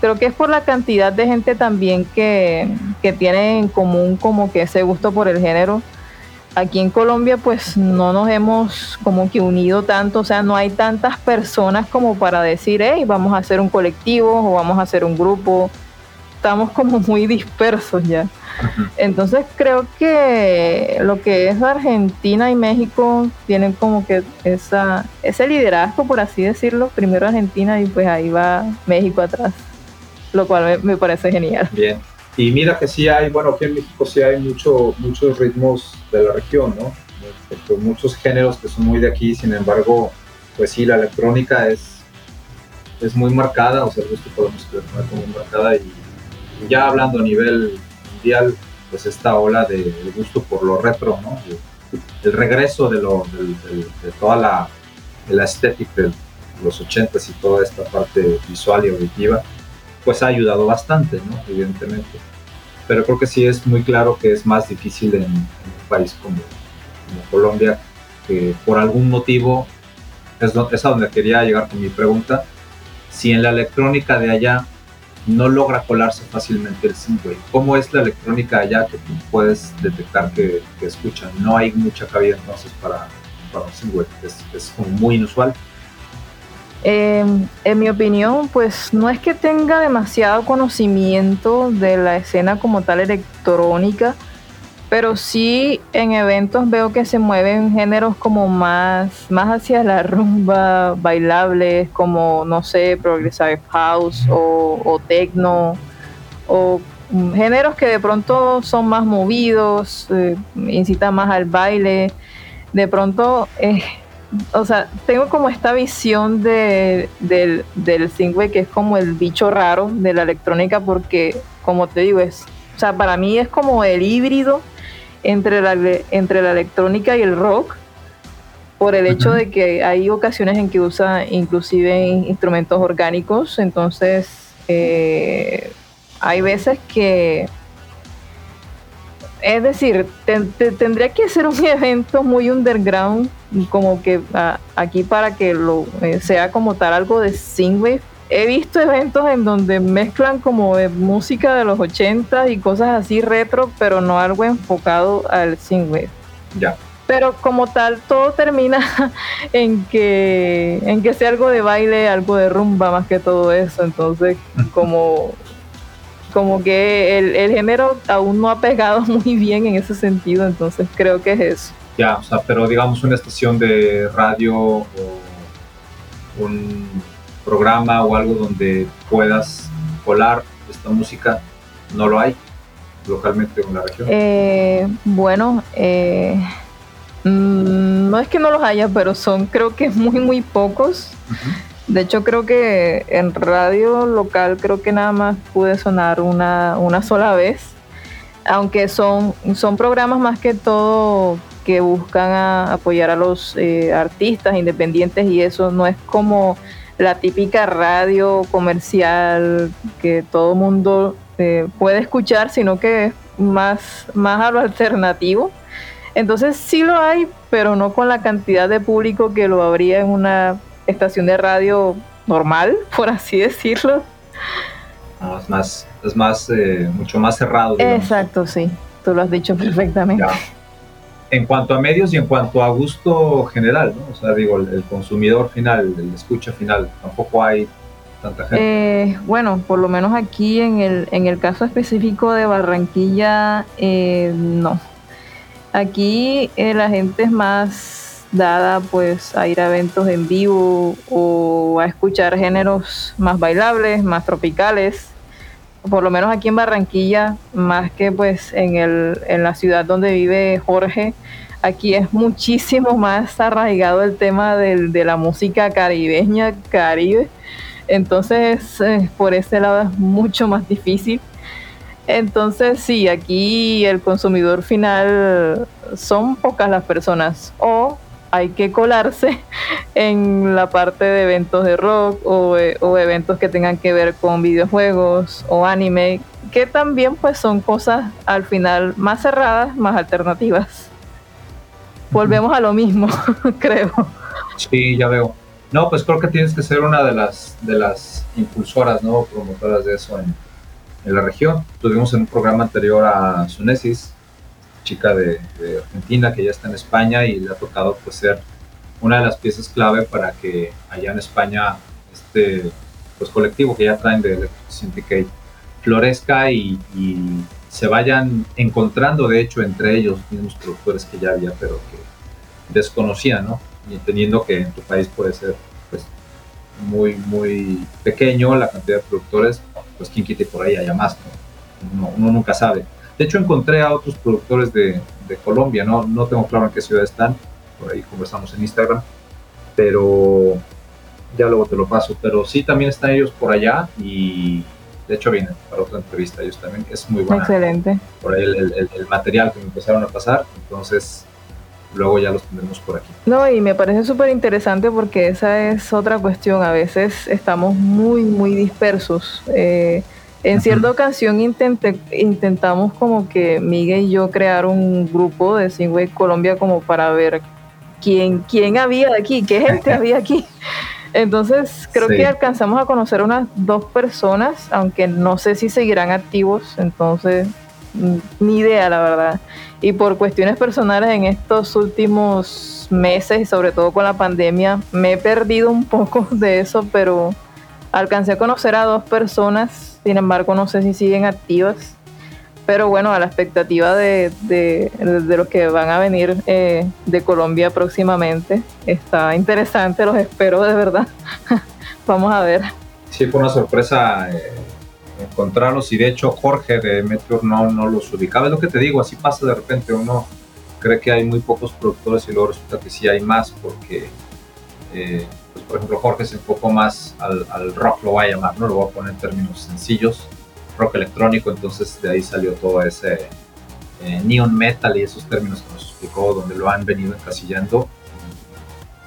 Creo que es por la cantidad de gente también que, que tiene en común como que ese gusto por el género aquí en Colombia pues no nos hemos como que unido tanto, o sea, no hay tantas personas como para decir, hey, vamos a hacer un colectivo o vamos a hacer un grupo, estamos como muy dispersos ya. Entonces creo que lo que es Argentina y México tienen como que esa, ese liderazgo, por así decirlo, primero Argentina y pues ahí va México atrás, lo cual me, me parece genial. Bien. Y mira que sí hay, bueno, aquí en México sí hay mucho, muchos ritmos de la región, ¿no? este, muchos géneros que son muy de aquí, sin embargo, pues sí, la electrónica es, es muy marcada, o sea, el gusto por la música muy marcada y ya hablando a nivel mundial, pues esta ola de, gusto por lo retro, ¿no? El, regreso de, lo, de, toda la, la estética de los ochentas y toda esta parte visual y auditiva, pues ha ayudado bastante, ¿no? Evidentemente. Pero creo que sí es muy claro que es más difícil en, un país como, Colombia, que por algún motivo, es, es a donde quería llegar con mi pregunta, si en la electrónica de allá no logra colarse fácilmente el synthwave. ¿Cómo es la electrónica allá que puedes detectar que, escuchan? No hay mucha cabida entonces para, para un synthwave, es, es como muy inusual. Em, en mi opinión, pues no es que tenga demasiado conocimiento de la escena como tal electrónica, pero sí en eventos veo que se mueven géneros como más, más hacia la rumba, bailables, como no sé, progressive house o, o techno, o géneros que de pronto son más movidos, eh, incitan más al baile. De pronto eh, o sea, tengo como esta visión de, del, del que es como el bicho raro de la electrónica porque, como te digo, es, o sea, para mí es como el híbrido entre la, entre la electrónica y el rock por el hecho de que hay ocasiones en que usa inclusive instrumentos orgánicos, entonces eh, hay veces que es decir, tendría que ser un evento muy underground, como que aquí para que lo eh, sea como tal algo de synthwave. He visto eventos en donde mezclan como música de los 80 y cosas así retro, pero no algo enfocado al synthwave. Ya. Pero como tal, todo termina en que, en que sea algo de baile, algo de rumba más que todo eso. Entonces, como como que el, género aún no ha pegado muy bien en ese sentido, entonces creo que es eso. Ya, o sea, pero digamos una estación de radio o un programa o algo donde puedas colar esta música, no lo hay localmente en la región. Eh, bueno, eh, mm, no es que no los haya, pero son creo que muy, muy pocos. De hecho, creo que en radio local creo que nada más pude sonar una, una sola vez. Aunque son, son programas más que todo que buscan apoyar a los eh, artistas independientes y eso no es como la típica radio comercial que todo mundo eh, puede escuchar, sino que es más, más a lo alternativo. Entonces sí lo hay, pero no con la cantidad de público que lo habría en una estación de radio normal, por así decirlo. es más, es más eh, mucho más cerrado. Exacto, sí, tú lo has dicho perfectamente. En cuanto a medios y en cuanto a gusto general, ¿no? O sea, digo, el, consumidor final, el escucha final, tampoco hay tanta gente. Eh, bueno, por lo menos aquí en el, en el caso específico de Barranquilla, eh, no. Aquí la gente es más dada pues a ir a eventos en vivo o a escuchar géneros más bailables, más tropicales. Por lo menos aquí en Barranquilla, más que pues en, el, en la ciudad donde vive Jorge, aquí es muchísimo más arraigado el tema de la música caribeña, caribe. Entonces, eh, por ese lado es mucho más difícil. Entonces, sí, aquí el consumidor final son pocas las personas. O hay que colarse en la parte de eventos de rock o, eventos que tengan que ver con videojuegos o anime, que también pues son cosas al final más cerradas, más alternativas. Volvemos a lo mismo, creo. Sí, ya veo. No, pues creo que tienes que ser una de las de las impulsoras, ¿no? Promotoras de eso en, en la región. Tuvimos en un programa anterior a Sunesis, chica de, Argentina que ya está en España y le ha tocado pues ser una de las piezas clave para que allá en España este pues colectivo que ya traen de Syndicate florezca y, se vayan encontrando de hecho entre ellos mismos productores que ya había pero que desconocían, ¿no? Y entendiendo que en tu país puede ser pues muy muy pequeño la cantidad de productores, pues quien quite por ahí haya más, ¿no? uno, uno nunca sabe De hecho, encontré a otros productores de, de Colombia, ¿no? no tengo claro en qué ciudad están, por ahí conversamos en Instagram, pero ya luego te lo paso. Pero sí, también están ellos por allá y de hecho vienen para otra entrevista ellos también. Es muy bueno. Excelente. Por ahí el, el, el, material que me empezaron a pasar, entonces luego ya los tendremos por aquí. No, y me parece súper interesante porque esa es otra cuestión. A veces estamos muy, muy dispersos. Eh, en cierta ocasión intenté, intentamos como que Miguel y yo crear un grupo de Singway Colombia como para ver quién, quién había aquí, qué gente había aquí. Entonces creo que alcanzamos a conocer unas dos personas, aunque no sé si seguirán activos, entonces mm, ni idea la verdad. Y por cuestiones personales en estos últimos meses y sobre todo con la pandemia me he perdido un poco de eso, pero alcancé a conocer a dos personas sin embargo, no sé si siguen activas. Pero bueno, a la expectativa de, de, los que van a venir eh, de Colombia próximamente. Está interesante, los espero de verdad. Vamos a ver. Sí, fue una sorpresa eh, encontrarlos y de hecho Jorge de Meteor no, no los ubicaba. Es lo que te digo, así pasa de repente. Uno cree que hay muy pocos productores y luego resulta que sí hay más porque... Eh, por ejemplo, Jorge se enfocó más al, rock, lo voy a llamar, ¿no? Lo voy a poner en términos sencillos, rock electrónico, entonces de ahí salió todo ese eh, neon metal y esos términos que nos explicó, donde lo han venido encasillando.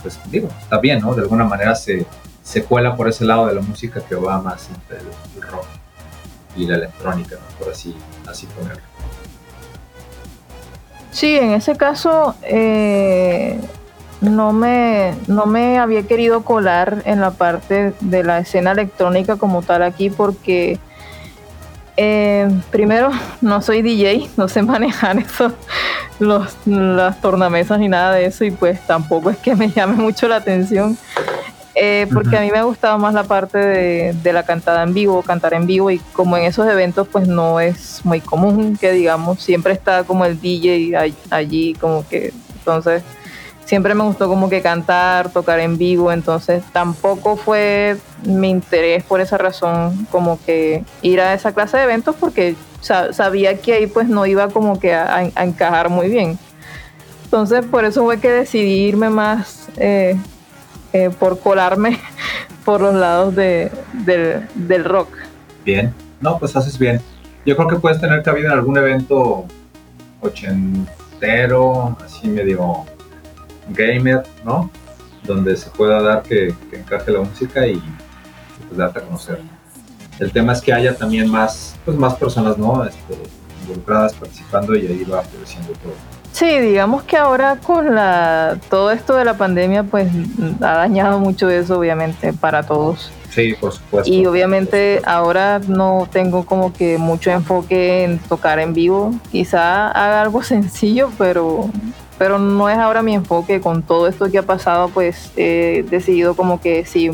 Pues digo, está bien, ¿no? De alguna manera se, se cuela por ese lado de la música que va más entre el, rock y la electrónica, ¿no? Por así, así ponerlo. Sí, en ese caso, eh, no me, no me había querido colar en la parte de la escena electrónica como tal aquí porque eh, primero no soy DJ, no sé manejar eso, los, las tornamesas ni nada de eso y pues tampoco es que me llame mucho la atención. Eh, porque a mí me gustaba más la parte de, de, la cantada en vivo, cantar en vivo y como en esos eventos pues no es muy común que digamos, siempre está como el DJ allí como que entonces siempre me gustó como que cantar, tocar en vivo, entonces tampoco fue mi interés por esa razón como que ir a esa clase de eventos porque sabía que ahí pues no iba como que a, encajar muy bien. Entonces por eso fue que decidí irme más eh, eh, por colarme por los lados de, del, del rock. Bien, no, pues haces bien. Yo creo que puedes tener cabida en algún evento ochentero, así medio gamer, ¿no? Donde se pueda dar que, encaje la música y, pues darte a conocer. El tema es que haya también más, pues más personas, ¿no? Este, involucradas, participando y ahí va floreciendo todo. Sí, digamos que ahora con la todo esto de la pandemia, pues ha dañado mucho eso, obviamente, para todos. Sí, por supuesto. Y obviamente ahora no tengo como que mucho enfoque en tocar en vivo. Quizá haga algo sencillo, pero pero no es ahora mi enfoque. Con todo esto que ha pasado, pues he decidido como que sí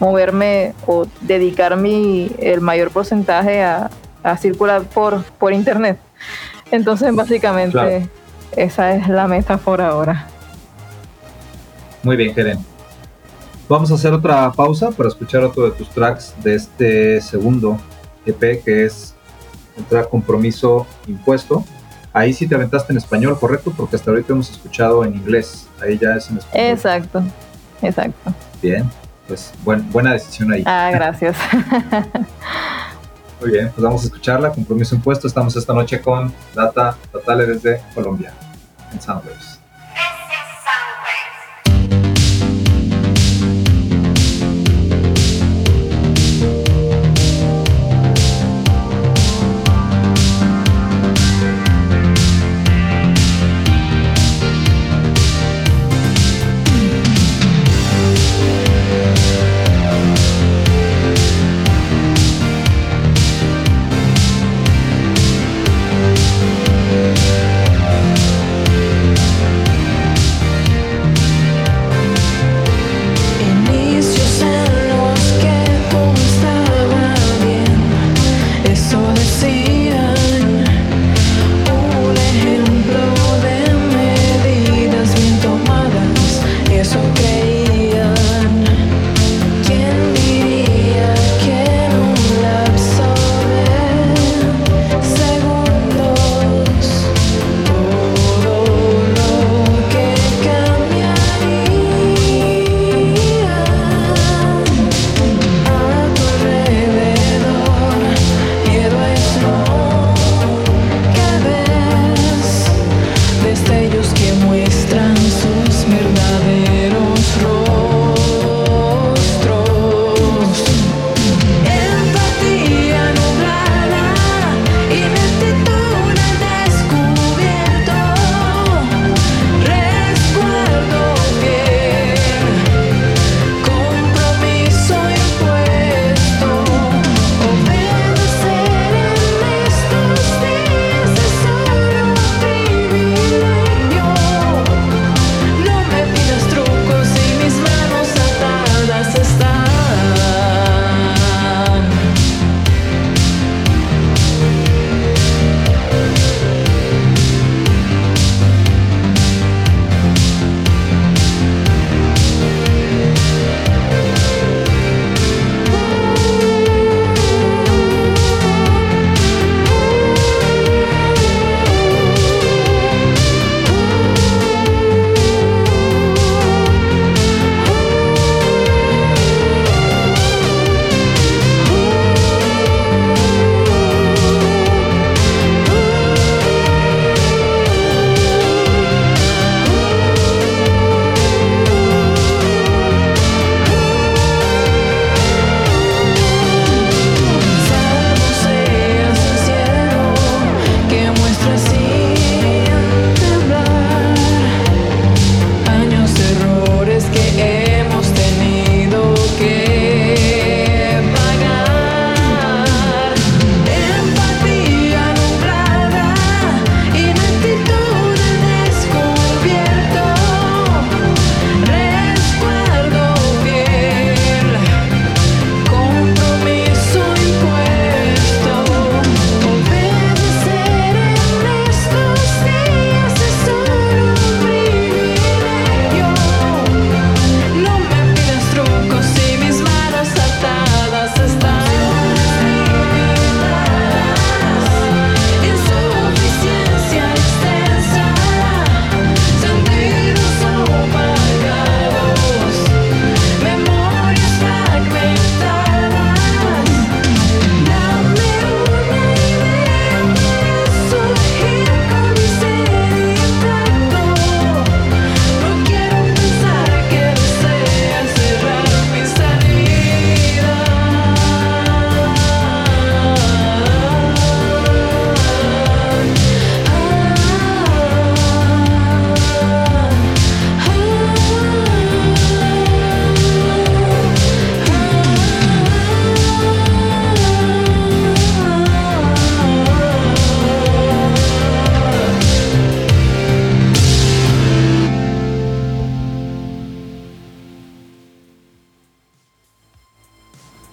moverme o dedicar mi, el mayor porcentaje a, circular por, por internet. Entonces, básicamente, esa es la meta por ahora. Muy bien, Keren. Vamos a hacer otra pausa para escuchar otro de tus tracks de este segundo EP que es Entrar Compromiso Impuesto. Ahí sí te aventaste en español, correcto, porque hasta ahorita hemos escuchado en inglés. Ahí ya es en español. Exacto, exacto. Bien, pues buena decisión ahí. Ah, gracias. Muy bien, pues vamos a escucharla. Compromiso impuesto. Estamos esta noche con Data Totale desde Colombia, en Soundwaves.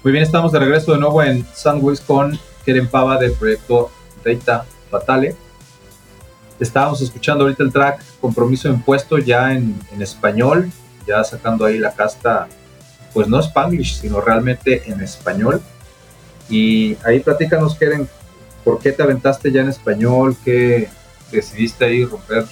Muy bien, estamos de regreso de nuevo en Sandwich con Keren Pava del proyecto Data Fatale. Estábamos escuchando ahorita el track Compromiso Impuesto ya en, en español, ya sacando ahí la casta, pues no Spanglish, sino realmente en español. Y ahí platícanos, Keren, ¿por qué te aventaste ya en español? ¿Qué decidiste ahí romper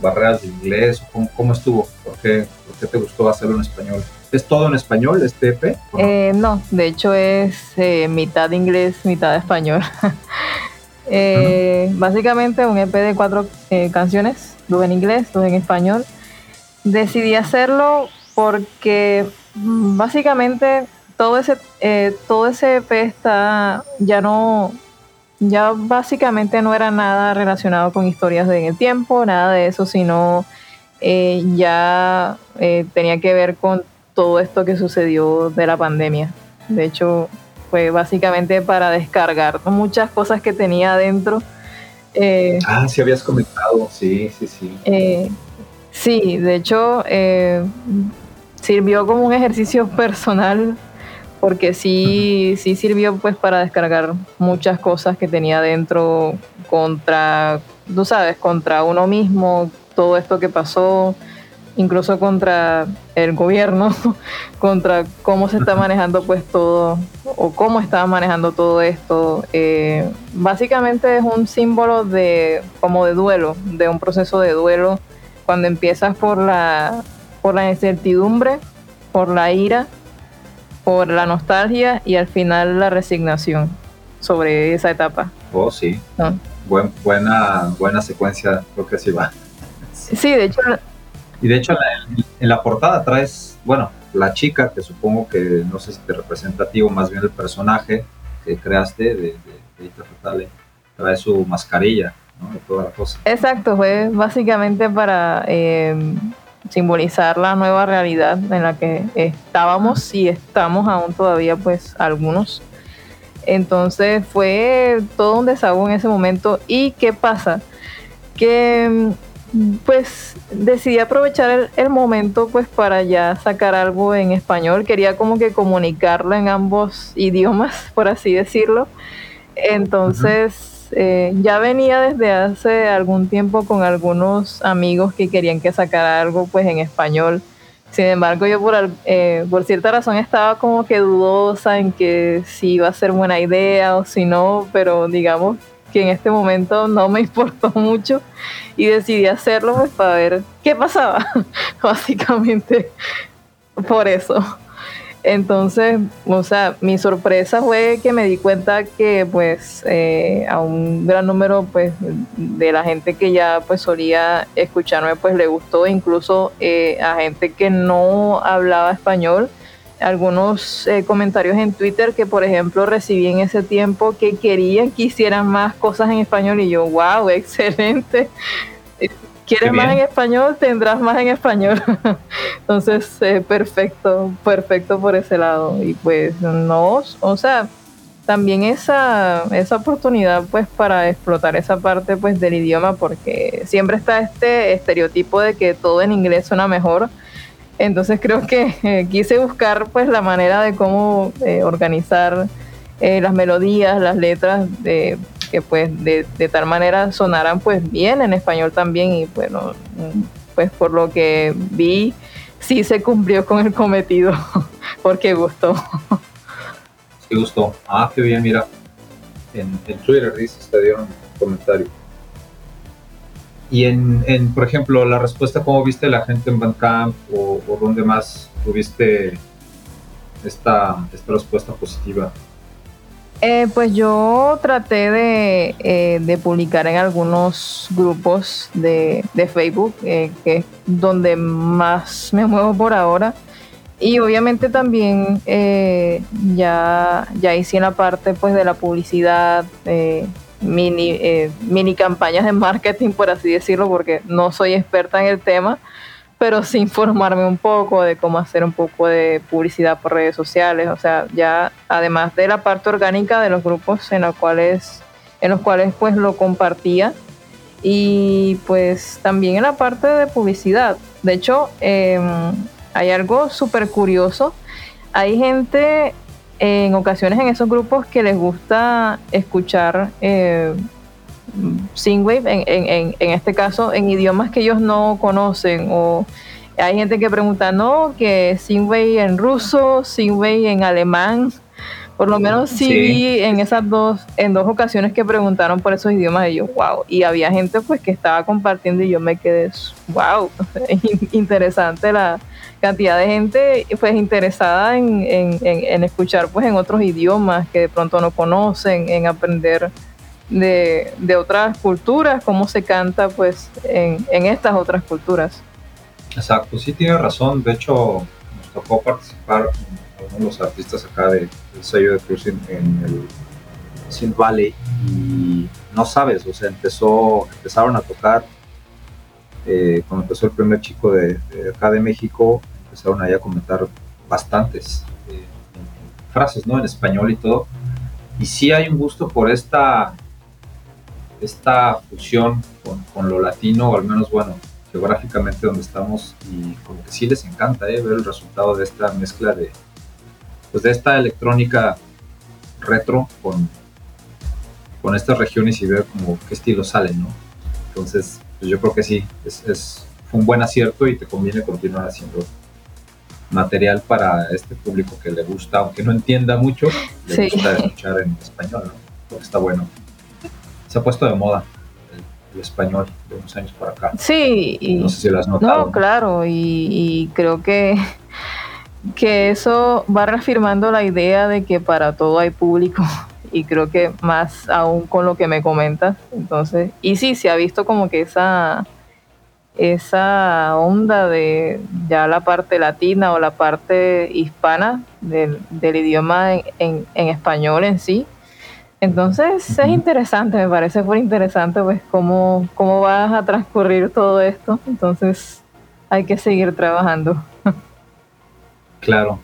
barreras de inglés? ¿Cómo, cómo estuvo? ¿Por qué, ¿Por qué te gustó hacerlo en español? ¿Es todo en español este EP? No? Eh, no? de hecho es eh, mitad inglés, mitad español. eh, Básicamente un EP de cuatro eh, canciones, dos en inglés, dos en español. Decidí hacerlo porque mm, básicamente todo ese, todo ese EP está ya no, ya básicamente no era nada relacionado con historias de en el tiempo, nada de eso, sino ya tenía que ver con todo esto que sucedió de la pandemia. De hecho, fue básicamente para descargar muchas cosas que tenía adentro. Eh, ah, sí habías comentado, sí, sí, sí. Eh, sí, de hecho, eh, sirvió como un ejercicio personal porque sí, sí sirvió pues para descargar muchas cosas que tenía adentro contra, tú sabes, contra uno mismo, todo esto que pasó, incluso contra el gobierno, contra cómo se está manejando pues todo o cómo estaba manejando todo esto. Eh, básicamente es un símbolo de como de duelo, de un proceso de duelo cuando empiezas por la por la incertidumbre, por la ira, por la nostalgia y al final la resignación sobre esa etapa. Oh, sí. buena, buena secuencia, creo que sí va. Sí, de hecho y de hecho en la, portada traes, bueno, la chica, que supongo que no sé si te representa más bien el personaje que creaste de, de, de trae su mascarilla, ¿no? De toda la cosa. Exacto, fue básicamente para eh, simbolizar la nueva realidad en la que estábamos y estamos aún todavía, pues algunos. Entonces fue todo un desahogo en ese momento. ¿Y qué pasa? Que pues decidí aprovechar el, momento pues para ya sacar algo en español. Quería como que comunicarlo en ambos idiomas, por así decirlo. Entonces eh, ya venía desde hace algún tiempo con algunos amigos que querían que sacara algo pues en español. Sin embargo, yo por, eh, por cierta razón estaba como que dudosa en que si iba a ser buena idea o si no, pero digamos que en este momento no me importó mucho y decidí hacerlo pues para ver qué pasaba, básicamente por eso. Entonces, o sea, mi sorpresa fue que me di cuenta que pues eh, a un gran número pues de la gente que ya pues solía escucharme pues le gustó, incluso eh, a gente que no hablaba español algunos eh, comentarios en Twitter que, por ejemplo, recibí en ese tiempo que querían que hicieran más cosas en español y yo, wow, excelente. ¿Quieres más en español? Tendrás más en español. Entonces, eh, perfecto, perfecto por ese lado. Y pues no, o sea, también esa, esa oportunidad pues para explotar esa parte pues del idioma porque siempre está este estereotipo de que todo en inglés suena mejor entonces creo que eh, quise buscar pues la manera de cómo eh, organizar eh, las melodías, las letras, de, que pues de, tal manera sonaran pues bien en español también y bueno, pues por lo que vi sí se cumplió con el cometido porque gustó. Sí gustó. Ah, qué bien, mira. En, en Twitter dice, te dieron un comentario. Y en, por ejemplo, la respuesta, ¿cómo viste la gente en Bandcamp o, o dónde más tuviste esta, esta respuesta positiva? Eh, pues yo traté de, eh, de, publicar en algunos grupos de, de Facebook, eh, que es donde más me muevo por ahora. Y obviamente también ya, ya hice la parte pues, de la publicidad, mini, eh, mini campañas de marketing, por así decirlo, porque no soy experta en el tema, pero sí informarme un poco de cómo hacer un poco de publicidad por redes sociales, o sea, ya además de la parte orgánica de los grupos en los cuales, en los cuales pues lo compartía y pues también en la parte de publicidad. De hecho, em, hay algo súper curioso. Hay gente en ocasiones en esos grupos que les gusta escuchar eh, Singwave, en, en, en, este caso en idiomas que ellos no conocen o hay gente que pregunta, no, que Singwave en ruso, Singwave en alemán, por lo menos sí, vi en esas dos, en dos ocasiones que preguntaron por esos idiomas y yo, wow. Y había gente pues que estaba compartiendo y yo me quedé, wow, interesante la cantidad de gente pues interesada en, en, escuchar pues en otros idiomas que de pronto no conocen, en aprender de, de otras culturas, cómo se canta pues en, en estas otras culturas. Exacto, sí tiene razón. De hecho, nos tocó participar con los artistas acá del sello de cruising en el Sin Valley y no sabes, o sea, empezó, empezaron a tocar eh, cuando empezó el primer chico de, acá de México, empezaron ahí a comentar bastantes eh, frases, ¿no? En español y todo. Y sí hay un gusto por esta, esta fusión con, con lo latino, o al menos, bueno, geográficamente donde estamos y como que sí les encanta eh, ver el resultado de esta mezcla de, pues de esta electrónica retro con, con estas regiones y ver como qué estilo salen, ¿no? Entonces, pues yo creo que sí, es, es un buen acierto y te conviene continuar haciendo material para este público que le gusta, aunque no entienda mucho, le gusta escuchar en español, ¿no? Porque está bueno. Se ha puesto de moda el, español de unos años por acá. Sí, no sé si lo has notado. No, claro, y creo que que eso va reafirmando la idea de que para todo hay público y creo que más aún con lo que me comentas. Entonces, y sí, se ha visto como que esa esa onda de ya la parte latina o la parte hispana del, idioma en, en, español en sí. Entonces es interesante, me parece muy interesante pues cómo, cómo vas a transcurrir todo esto. Entonces hay que seguir trabajando. Claro.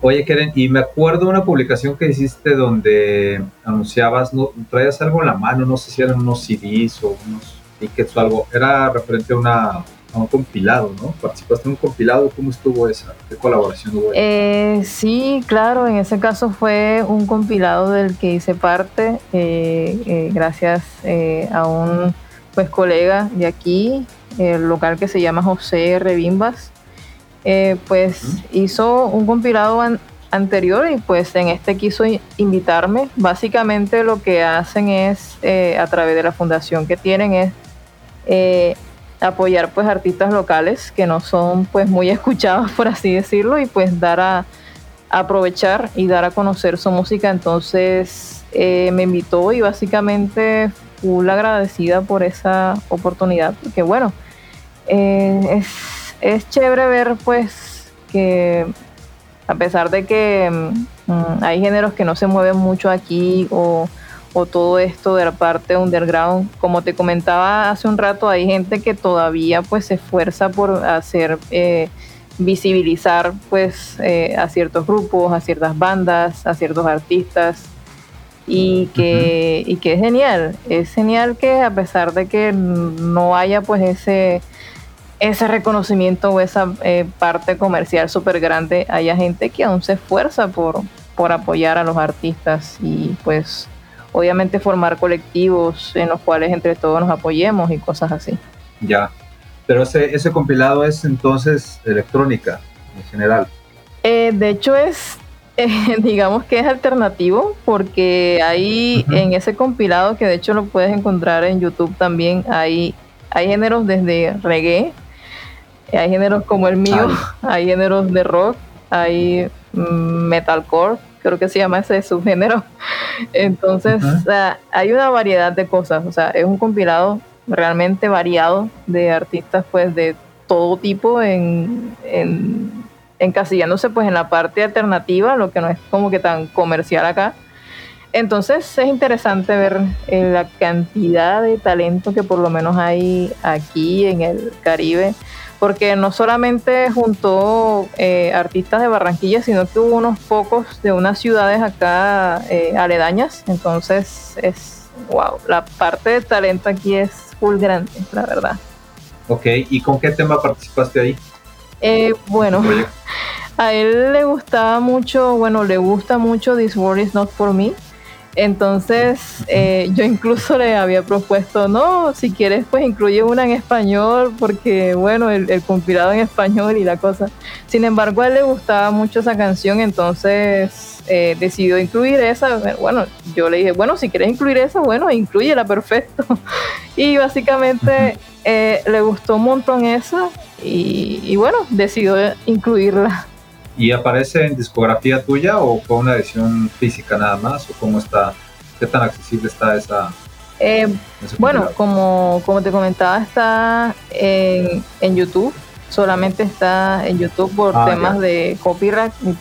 Oye, Keren, y me acuerdo de una publicación que hiciste donde anunciabas, no, traías algo en la mano, no sé si eran unos CDs o unos tickets o algo, era referente a, una, un compilado, ¿no? ¿Participaste en un compilado? ¿Cómo estuvo esa? ¿Qué colaboración hubo? Eh, sí, claro, en ese caso fue un compilado del que hice parte, eh, eh, gracias a un pues colega de aquí, el local que se llama José Rebimbas. Eh, pues hizo un compilado anterior y pues en este quiso invitarme. Básicamente lo que hacen es, eh, a través de la fundación que tienen, es eh, apoyar pues artistas locales que no son pues muy escuchados, por así decirlo, y pues dar a, aprovechar y dar a conocer su música. Entonces me invitó y básicamente full agradecida por esa oportunidad, porque bueno, es es chévere ver pues que a pesar de que mm, mm, hay géneros que no se mueven mucho aquí o, todo esto de la parte underground, como te comentaba hace un rato, hay gente que todavía pues se esfuerza por hacer eh, visibilizar pues eh, a ciertos grupos, a ciertas bandas, a ciertos artistas y que, y que es genial, es genial que a pesar de que no haya pues ese ese reconocimiento o esa eh, parte comercial súper grande, haya gente que aún se esfuerza por, por apoyar a los artistas y pues obviamente formar colectivos en los cuales entre todos nos apoyemos y cosas así. Ya, pero ese, ese compilado es entonces electrónica en general. Eh, de hecho es, digamos que es alternativo porque ahí en ese compilado que de hecho lo puedes encontrar en YouTube también, hay, hay géneros desde reggae, hay géneros como el mío, hay géneros de rock, hay mm, metalcore, creo que se llama ese subgénero. Entonces, hay una variedad de cosas, o sea, es un compilado realmente variado de artistas pues de todo tipo en, en encasillándose pues en la parte alternativa, lo que no es como que tan comercial acá. Entonces es interesante ver eh, la cantidad de talento que por lo menos hay aquí en el Caribe porque no solamente juntó eh, artistas de Barranquilla, sino que hubo unos pocos de unas ciudades acá eh, aledañas. Entonces es, wow, la parte de talento aquí es full grande, la verdad. Ok, ¿y con qué tema participaste ahí? Eh, bueno, a él le gustaba mucho, bueno, le gusta mucho This World is Not For Me. Entonces, eh, yo incluso le había propuesto, no, si quieres, pues incluye una en español, porque, bueno, el, compilado en español y la cosa. Sin embargo, a él le gustaba mucho esa canción, entonces eh, decidió incluir esa. Bueno, yo le dije, bueno, si quieres incluir esa, bueno, incluyela, perfecto. y básicamente eh, le gustó un montón esa, y, y bueno, decidió incluirla. ¿Y aparece en discografía tuya o con una edición física nada más? ¿O cómo está? ¿Qué tan accesible está esa? Eh, bueno, como, como te comentaba, está en, en YouTube. Solamente está en YouTube por ah, temas de copyright y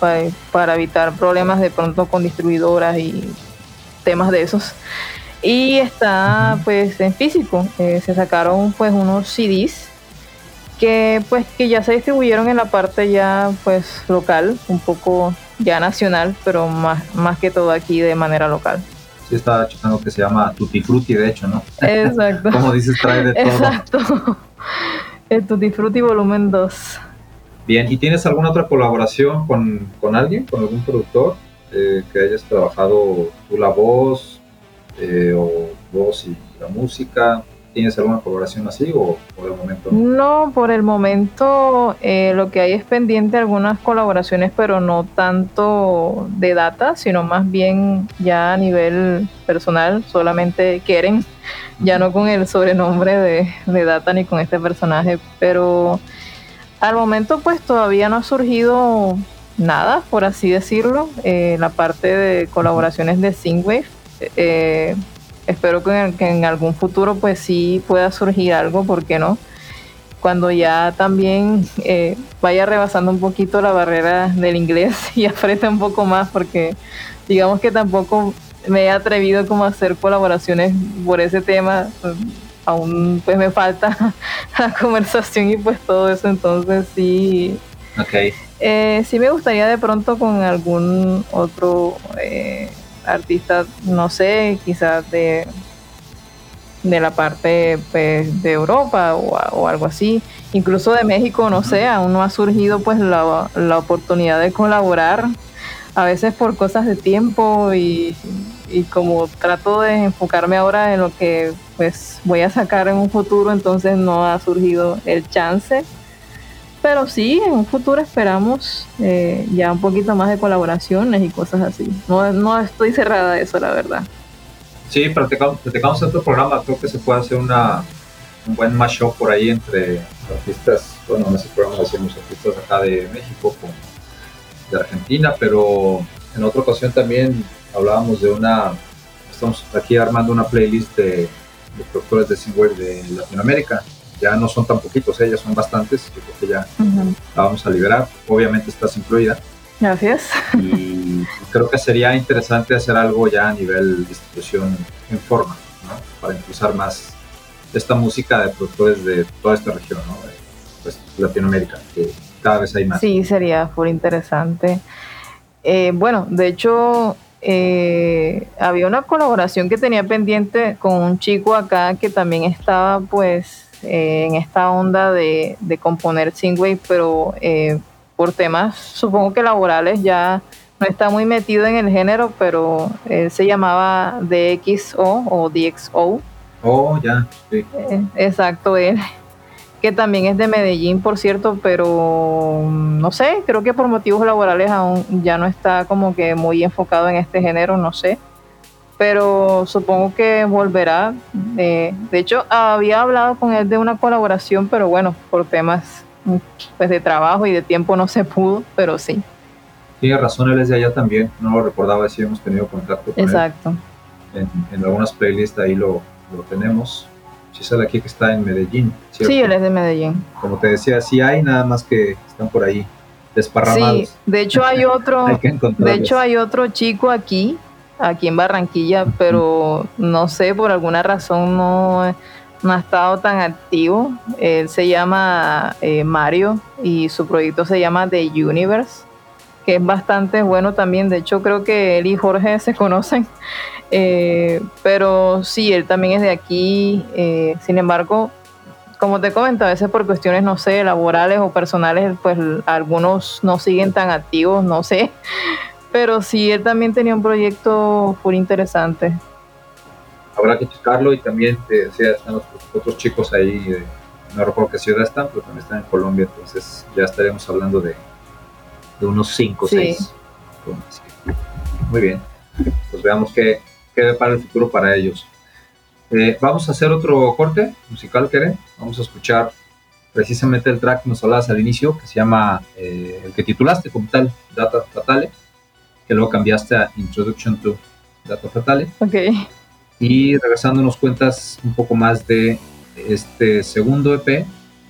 para, evitar problemas de pronto con distribuidoras y temas de esos. Y está pues en físico. Eh, se sacaron pues unos CDs que pues que ya se distribuyeron en la parte ya pues local, un poco ya nacional, pero más, más que todo aquí de manera local. Sí, estaba checando que se llama Tutti Frutti, de hecho, ¿no? Exacto. Como dices, trae de todo. Exacto. El Tutti Frutti volumen 2. Bien, ¿y tienes alguna otra colaboración con, con alguien, con algún productor eh, que hayas trabajado tú la voz eh, o voz y la música? ¿Tienes alguna colaboración así o por el momento? No, por el momento eh, lo que hay es pendiente algunas colaboraciones, pero no tanto de data, sino más bien ya a nivel personal, solamente quieren, ya no con el sobrenombre de, de data ni con este personaje, pero al momento pues todavía no ha surgido nada, por así decirlo, eh, la parte de colaboraciones de Singwave. Eh, espero que, en algún futuro pues sí pueda surgir algo, ¿por qué no? Cuando ya también eh, vaya rebasando un poquito la barrera del inglés y aprenda un poco más, porque digamos que tampoco me he atrevido como a hacer colaboraciones por ese tema, aún pues me falta la conversación y pues todo eso, entonces sí. Okay. Eh, sí me gustaría de pronto con algún otro eh, artistas, no sé, quizás de, de la parte pues, de Europa o, algo así, incluso de México, no sé, aún no ha surgido pues la, la, oportunidad de colaborar, a veces por cosas de tiempo y, y, como trato de enfocarme ahora en lo que pues voy a sacar en un futuro, entonces no ha surgido el chance pero sí, en un futuro esperamos eh, ya un poquito más de colaboraciones y cosas así. No, no estoy cerrada a eso, la verdad. Sí, practicamos, practicamos otro programa, creo que se puede hacer una, un buen mashup por ahí entre artistas, bueno, en ese programa decimos artistas acá de México con de Argentina, pero en otra ocasión también hablábamos de una, estamos aquí armando una playlist de, de productores de single de Latinoamérica ya no son tan poquitos, ellas ¿eh? son bastantes, yo creo que ya la vamos a liberar, obviamente estás incluida. Gracias. Y creo que sería interesante hacer algo ya a nivel distribución en forma, ¿no? Para impulsar más esta música de productores de toda esta región, ¿no? Pues, Latinoamérica, que cada vez hay más. Sí, sería muy interesante. Eh, bueno, de hecho, eh, había una colaboración que tenía pendiente con un chico acá que también estaba pues eh, en esta onda de, componer Singwave, pero eh, por temas supongo que laborales ya no está muy metido en el género, pero él se llamaba DXO o DXO. Oh, ya, sí. Eh, exacto, él. Que también es de Medellín, por cierto, pero mm, no sé, creo que por motivos laborales aún ya no está como que muy enfocado en este género, no sé pero supongo que volverá. Eh, de hecho, había hablado con él de una colaboración, pero bueno, por temas pues, de trabajo y de tiempo no se pudo, pero sí. Tiene razón, él es de allá también, no lo recordaba si hemos tenido contacto con Exacto. él. En, algunas playlists ahí lo, lo tenemos. Sale aquí que está en Medellín. Sí, él es de Medellín. Como te decía, sí hay, nada más que están por ahí desparramados. Sí, de hecho hay otro, de hecho hay otro chico aquí aquí en Barranquilla, pero no sé, por alguna razón no, no ha estado tan activo. Él se llama eh, Mario y su proyecto se llama The Universe, que es bastante bueno también. De hecho, creo que él y Jorge se conocen. Eh, pero sí, él también es de aquí. Eh, sin embargo, como te comento, a veces por cuestiones, no sé, laborales o personales, pues algunos no siguen tan activos, no sé. Pero sí, él también tenía un proyecto muy interesante. Habrá que checarlo y también, te decía, están los otros chicos ahí, no recuerdo qué ciudad están, pero también están en Colombia, entonces ya estaremos hablando de, de unos 5 o 6. Muy bien, pues veamos qué, qué para el futuro para ellos. Eh, vamos a hacer otro corte musical, Keren. Vamos a escuchar precisamente el track que nos hablabas al inicio, que se llama, eh, el que titulaste como tal, Data Fatale, que luego cambiaste a Introduction to Data Fatale. Ok. Y regresando nos cuentas un poco más de este segundo EP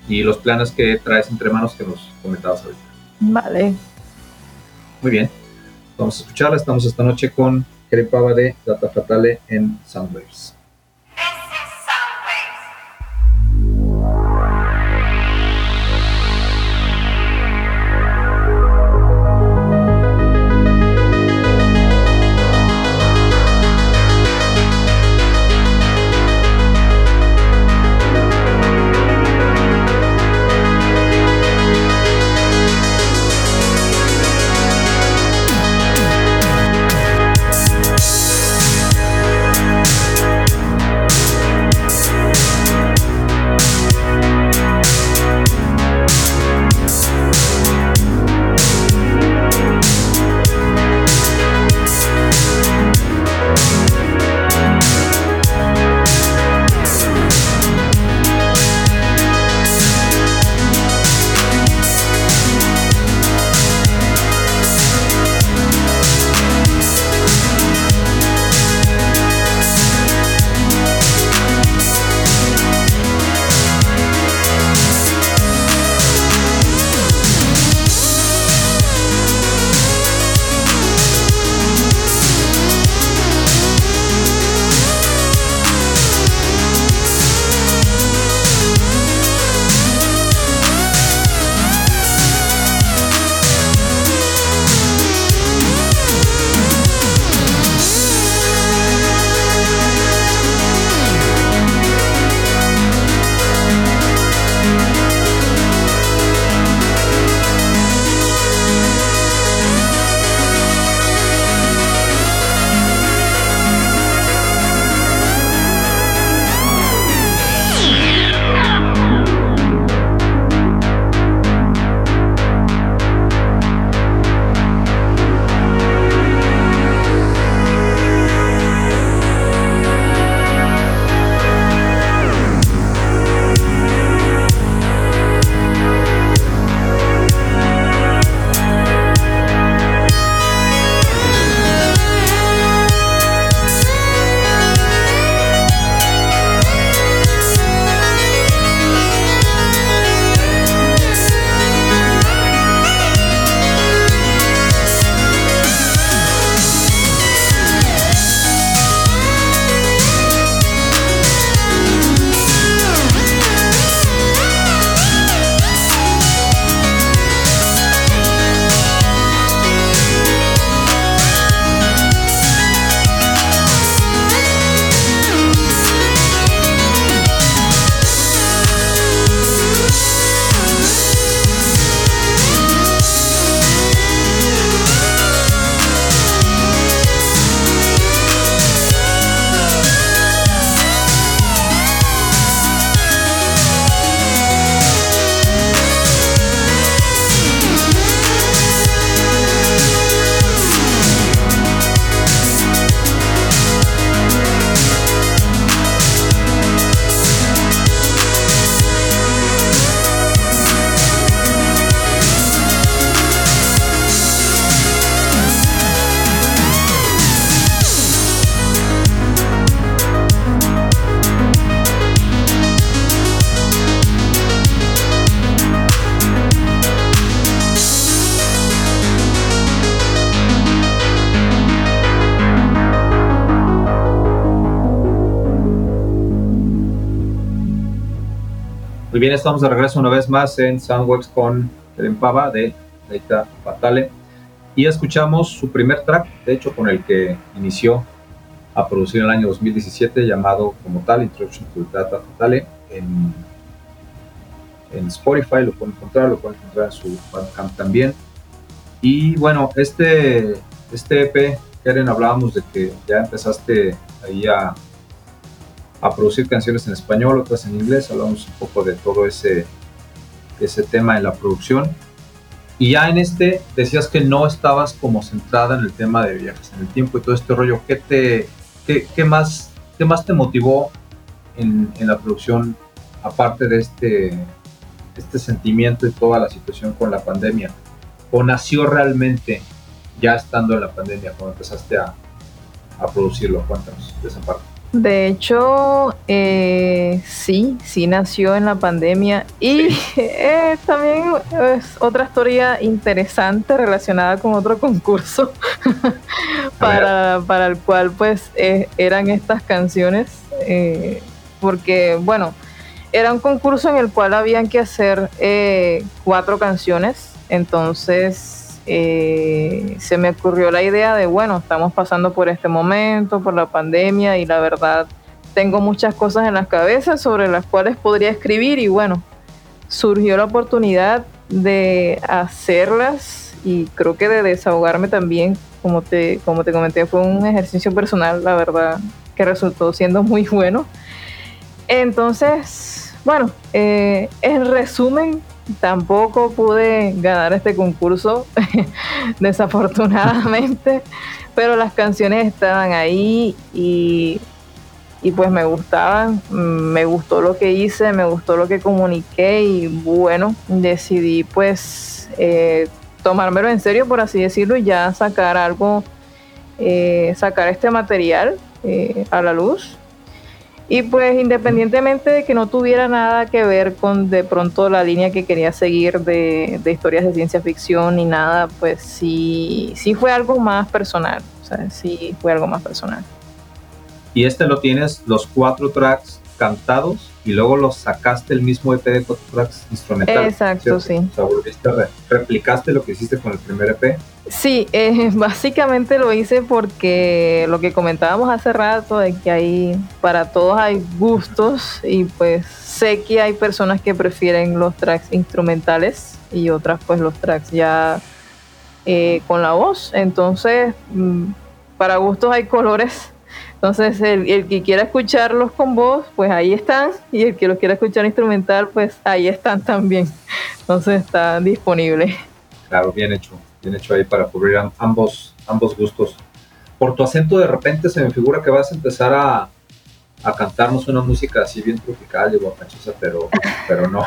y los planes que traes entre manos que nos comentabas ahorita. Vale. Muy bien. Vamos a escucharla. Estamos esta noche con Keren Pava de Data Fatale en Soundwaves. Muy bien, estamos de regreso una vez más en Soundwebs con Pava de Data Fatale. Y escuchamos su primer track, de hecho, con el que inició a producir en el año 2017, llamado como tal Introduction to Data Fatale, en en Spotify, lo pueden encontrar, lo pueden encontrar en su Bandcamp también. Y bueno, este, este EP, Karen, hablábamos de que ya empezaste ahí a, a producir canciones en español, otras en inglés, hablamos un poco de todo ese, ese tema en la producción. Y ya en este decías que no estabas como centrada en el tema de viajes en el tiempo y todo este rollo. ¿Qué, te, qué, qué más, qué más te motivó en, en, la producción, aparte de este, este sentimiento y toda la situación con la pandemia? ¿O nació realmente ya estando en la pandemia cuando empezaste a, a producirlo? Cuéntanos de esa parte. De hecho, eh, sí, sí nació en la pandemia y eh, también es otra historia interesante relacionada con otro concurso para, para, el cual pues eh, eran estas canciones, eh, porque bueno, era un concurso en el cual habían que hacer cuatro canciones, entonces eh, se me ocurrió la idea de, bueno, estamos pasando por este momento, por la pandemia y la verdad tengo muchas cosas en las cabezas sobre las cuales podría escribir y bueno, surgió la oportunidad de hacerlas y creo que de desahogarme también, como te, como te comenté, fue un ejercicio personal, la verdad, que resultó siendo muy bueno. Entonces, bueno, eh, en resumen, Tampoco pude ganar este concurso, desafortunadamente, pero las canciones estaban ahí y, pues me gustaban, me gustó lo que hice, me gustó lo que comuniqué y bueno, decidí pues eh, tomármelo en serio, por así decirlo, y ya sacar algo, eh, sacar este material eh, a la luz y pues independientemente de que no tuviera nada que ver con de pronto la línea que quería seguir de, historias de ciencia ficción ni nada, pues sí, sí fue algo más personal. O sea, sí fue algo más personal. Y este lo tienes, los cuatro tracks cantados y luego los sacaste el mismo EP de cuatro tracks instrumentales. Exacto, sí. O sea, replicaste lo que hiciste con el primer EP. Sí, eh, básicamente lo hice porque lo que comentábamos hace rato de que hay para todos hay gustos y pues sé que hay personas que prefieren los tracks instrumentales y otras pues los tracks ya eh, con la voz. Entonces, mm, para gustos hay colores entonces, el, que quiera escucharlos con voz, pues ahí están, y el que los quiera escuchar instrumental, pues ahí están también. Entonces, está disponible. Claro, bien hecho, bien hecho ahí para cubrir ambos, ambos gustos. Por tu acento, de repente se me figura que vas a empezar a, a cantarnos una música así bien tropical y guapachosa, pero, pero no.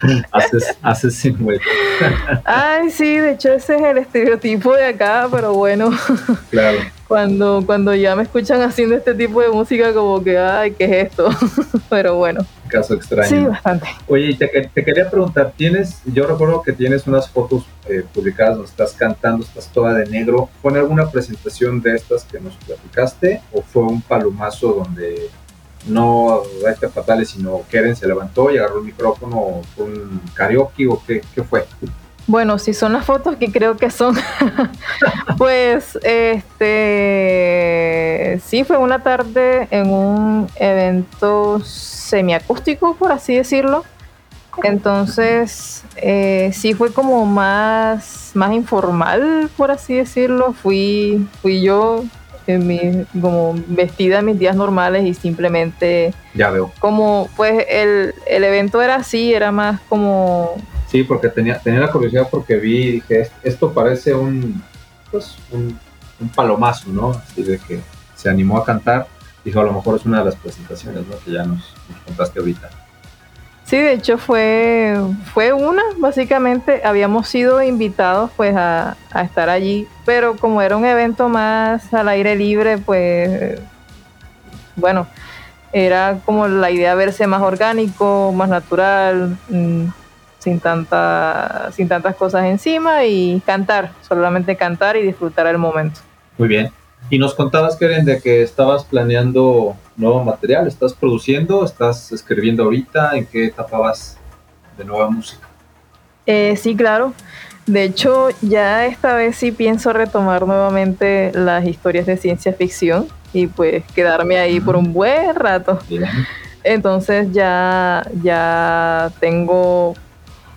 haces, haces sin Ay, sí, de hecho ese es el estereotipo de acá, pero bueno. Claro. Cuando, cuando ya me escuchan haciendo este tipo de música, como que, ay, ¿qué es esto? pero bueno. Caso extraño. Sí, bastante. Oye, te, te quería preguntar, tienes, yo recuerdo que tienes unas fotos eh, publicadas donde estás cantando, estás toda de negro. ¿Fue en alguna presentación de estas que nos platicaste o fue un palomazo donde no este fatales, sino Keren se levantó y agarró el micrófono con un karaoke o qué, qué fue? Bueno, si son las fotos que creo que son, pues este sí fue una tarde en un evento semiacústico, por así decirlo. Entonces, eh, sí fue como más, más informal, por así decirlo. Fui, fui yo mi, como vestida en mis días normales y simplemente... Ya veo. Como, pues el, el evento era así, era más como... Sí, porque tenía, tenía la curiosidad porque vi dije, esto parece un, pues, un, palomazo, ¿no? Así de que se animó a cantar. Dijo, a lo mejor es una de las presentaciones, ¿no? Que ya nos, nos contaste ahorita. Sí, de hecho fue, fue una, básicamente habíamos sido invitados pues a, estar allí, pero como era un evento más al aire libre, pues bueno, era como la idea de verse más orgánico, más natural, mm, sin, tanta, sin tantas cosas encima y cantar, solamente cantar y disfrutar el momento. Muy bien. Y nos contabas, Keren, de que estabas planeando nuevo material, estás produciendo, estás escribiendo ahorita, ¿en qué etapa vas de nueva música? Eh, sí, claro. De hecho, ya esta vez sí pienso retomar nuevamente las historias de ciencia ficción y pues quedarme ahí por un buen rato. Entonces ya, ya tengo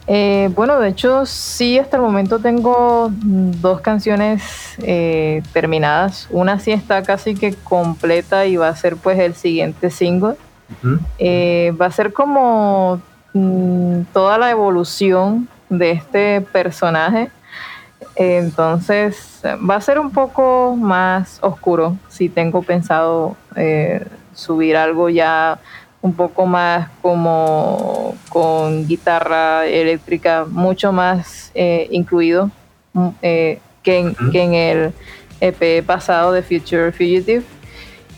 eh, bueno, de hecho, sí, hasta el momento tengo dos canciones eh, terminadas. Una sí está casi que completa y va a ser pues el siguiente single. Eh, va a ser como mm, toda la evolución de este personaje. Entonces, va a ser un poco más oscuro. Si tengo pensado subir algo ya un poco más como con guitarra eléctrica, mucho más eh, incluido mm, eh, que, en, el EP pasado de Future Fugitive.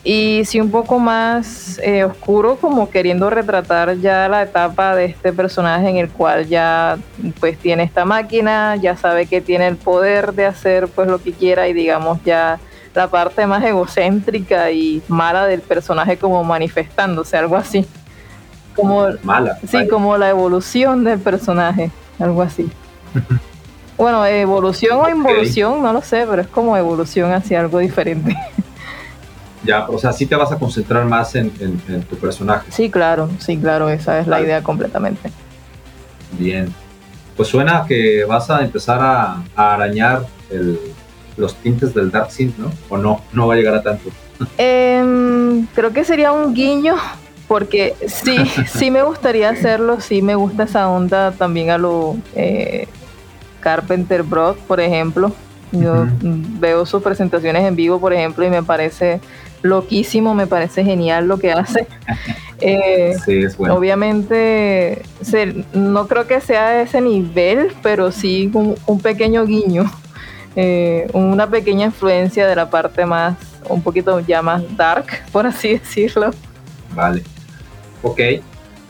Y sí un poco más eh, oscuro, como queriendo retratar ya la etapa de este personaje en el cual ya pues tiene esta máquina, ya sabe que tiene el poder de hacer pues lo que quiera y digamos ya la parte más egocéntrica y mala del personaje como manifestándose, algo así. Como, mala. Sí, como la evolución del personaje, algo así. bueno, evolución o involución, no lo sé, pero es como evolución hacia algo diferente. Ya, o sea, sí te vas a concentrar más en, tu personaje. Sí, claro, sí, claro, esa es la idea completamente. Bien. Pues suena que vas a empezar a arañar el, los tintes del Dark Synth, ¿no? ¿O no? No va a llegar a tanto. Em, creo que sería un guiño, porque sí, sí me gustaría hacerlo, sí me gusta esa onda también a lo eh, Carpenter Broad, por ejemplo. Yo veo sus presentaciones en vivo, por ejemplo, y me parece loquísimo, me parece genial lo que hace. Eh, sí, es bueno. Obviamente, no creo que sea a ese nivel, pero sí un pequeño guiño eh, una pequeña influencia de la parte más, un poquito ya más dark, por así decirlo. Vale. Ok.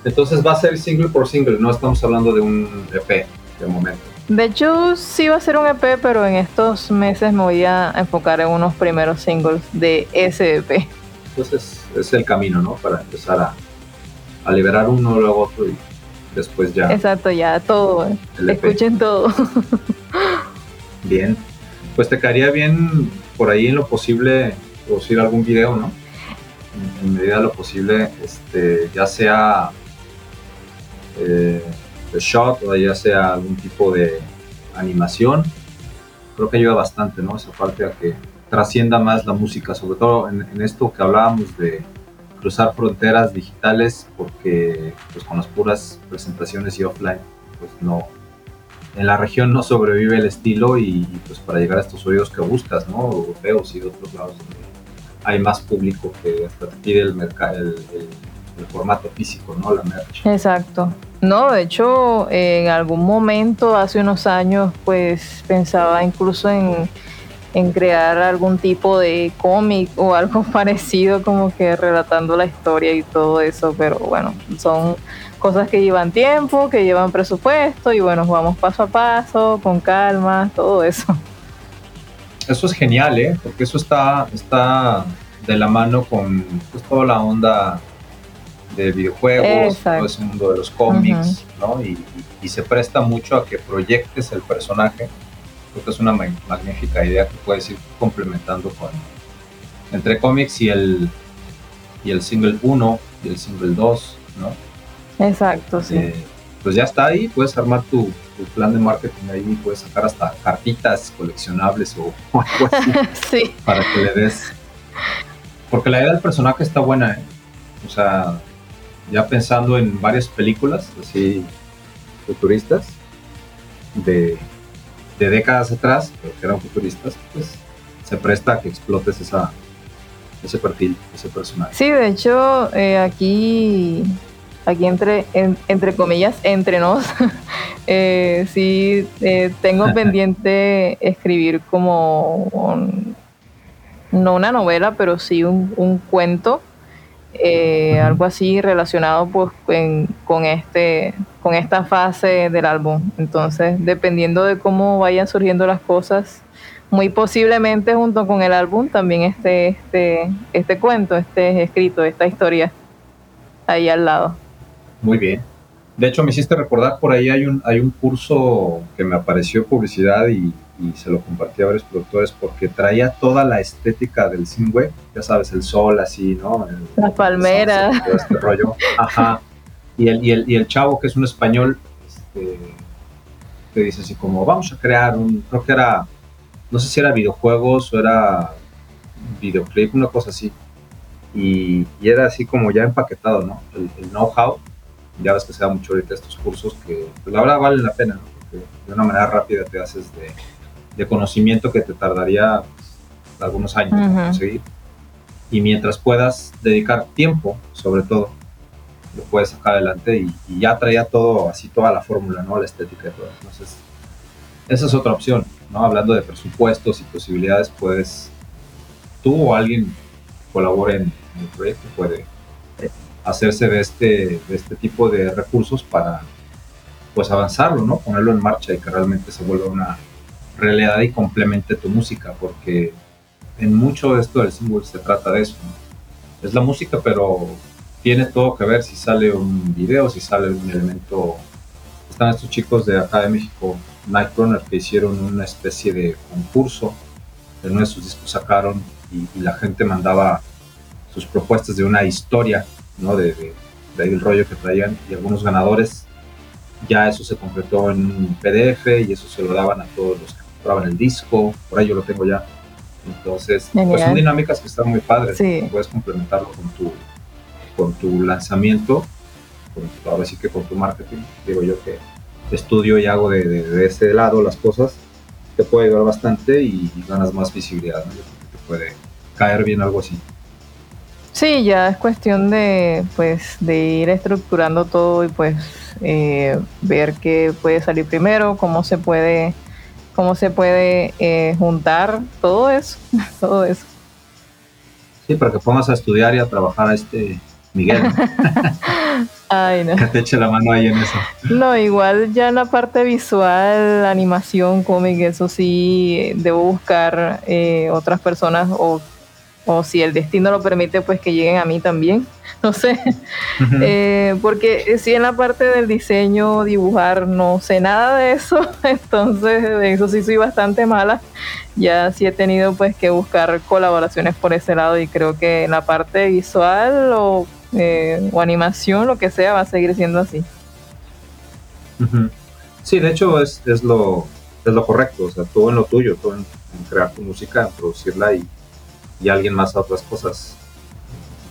Entonces va a ser single por single, no estamos hablando de un EP de momento. De hecho, sí va a ser un EP, pero en estos meses me voy a enfocar en unos primeros singles de ese EP. Entonces es el camino, ¿no? Para empezar a, a liberar uno, luego otro y después ya. Exacto, ya todo. E Escuchen todo. Bien pues te caería bien por ahí en lo posible producir algún video, ¿no? En, medida de lo posible, este, ya sea eh, shot o ya sea algún tipo de animación. Creo que ayuda bastante, ¿no? Esa parte a que trascienda más la música, sobre todo en, en esto que hablábamos de cruzar fronteras digitales, porque pues con las puras presentaciones y offline, pues no, en la región no sobrevive el estilo y, pues para llegar a estos oídos que buscas, ¿no? Europeos y de otros lados donde hay más público que hasta pide el, mercado, el, formato físico, ¿no? La merch. Exacto. No, de hecho, en algún momento, hace unos años, pues pensaba incluso en crear algún tipo de cómic o algo parecido, como que relatando la historia y todo eso, pero bueno, son cosas que llevan tiempo, que llevan presupuesto y bueno, vamos paso a paso, con calma, todo eso. Eso es genial, ¿eh? Porque eso está, está de la mano con pues, toda la onda de videojuegos, todo ese mundo de los cómics, ¿no? Y, se presta mucho a que proyectes el personaje. Creo que es una magnífica idea que puedes ir complementando con entre cómics y el, y el single 1 y el single 2, ¿no? Exacto, sí. Eh, pues ya está ahí, puedes armar tu, plan de marketing ahí, puedes sacar hasta cartitas coleccionables o, algo así sí. para que le des. Porque la idea del personaje está buena, ¿eh? O sea, ya pensando en varias películas así futuristas de, de décadas atrás, pero que eran futuristas, pues se presta a que explotes esa, ese perfil, ese personaje. Sí, de hecho, eh, aquí aquí entre, entre comillas, entre nos, eh, sí eh, tengo pendiente escribir como, no una novela, pero sí un, cuento, eh, algo así relacionado pues con, este, con esta fase del álbum. Entonces, dependiendo de cómo vayan surgiendo las cosas, muy posiblemente junto con el álbum también esté este, este cuento, este escrito, esta historia ahí al lado. Muy bien. De hecho, me hiciste recordar, por ahí hay un, hay un curso que me apareció publicidad y, se lo compartí a varios productores porque traía toda la estética del web, ya sabes, el sol así, ¿no? la palmera. este rollo. Ajá. Y el, y, el, y el chavo, que es un español, este, te dice así como, vamos a crear un, creo que era, no sé si era videojuegos o era videoclip, una cosa así. Y, era así como ya empaquetado, ¿no? El, know-how, ya ves que se da mucho ahorita estos cursos que, pues, la verdad vale la pena, ¿no? Porque de una manera rápida te haces de, de conocimiento que te tardaría pues, algunos años conseguir. Y mientras puedas dedicar tiempo, sobre todo, lo puedes sacar adelante y, ya traía todo, así toda la fórmula, ¿no? La estética y todo. Entonces, esa es otra opción, ¿no? Hablando de presupuestos y posibilidades, puedes, tú o alguien colabore en, el proyecto puede hacerse de este, de este tipo de recursos para pues avanzarlo, ¿no? Ponerlo en marcha y que realmente se vuelva una realidad y complemente tu música, porque en mucho de esto del single se trata de eso. Es la música, pero tiene todo que ver si sale un video, si sale un elemento. Están estos chicos de acá de México, Nightrunner, que hicieron una especie de concurso. En uno de sus discos sacaron y, la gente mandaba sus propuestas de una historia, ¿no? De, de, ahí el rollo que traían y algunos ganadores. Ya eso se concretó en un PDF y eso se lo daban a todos los que compraban el disco. Por ahí yo lo tengo ya. Entonces, pues son dinámicas que están muy padres. Puedes complementarlo con tu con tu lanzamiento, ahora sí que con tu marketing, digo yo que estudio y hago de, de, ese lado las cosas, te puede ayudar bastante y, ganas más visibilidad, ¿no? Yo creo que te puede caer bien algo así. Sí, ya es cuestión de, pues, de ir estructurando todo y pues eh, ver qué puede salir primero, cómo se puede, cómo se puede eh, juntar todo eso, todo eso. Sí, para que pongas a estudiar y a trabajar a este Miguel. Ay, no. Que te eche la mano ahí en eso. No, igual ya en la parte visual, animación, cómic, eso sí, debo buscar eh, otras personas o, o si el destino lo permite, pues que lleguen a mí también. No sé, eh, porque si en la parte del diseño, dibujar, no sé nada de eso, entonces de eso sí soy bastante mala. Ya sí he tenido pues que buscar colaboraciones por ese lado y creo que en la parte visual o eh, o animación, lo que sea, va a seguir siendo así. Sí, de hecho es, es, lo, es lo correcto, o sea, todo en lo tuyo, todo en, crear tu música, en producirla y, y, alguien más a otras cosas.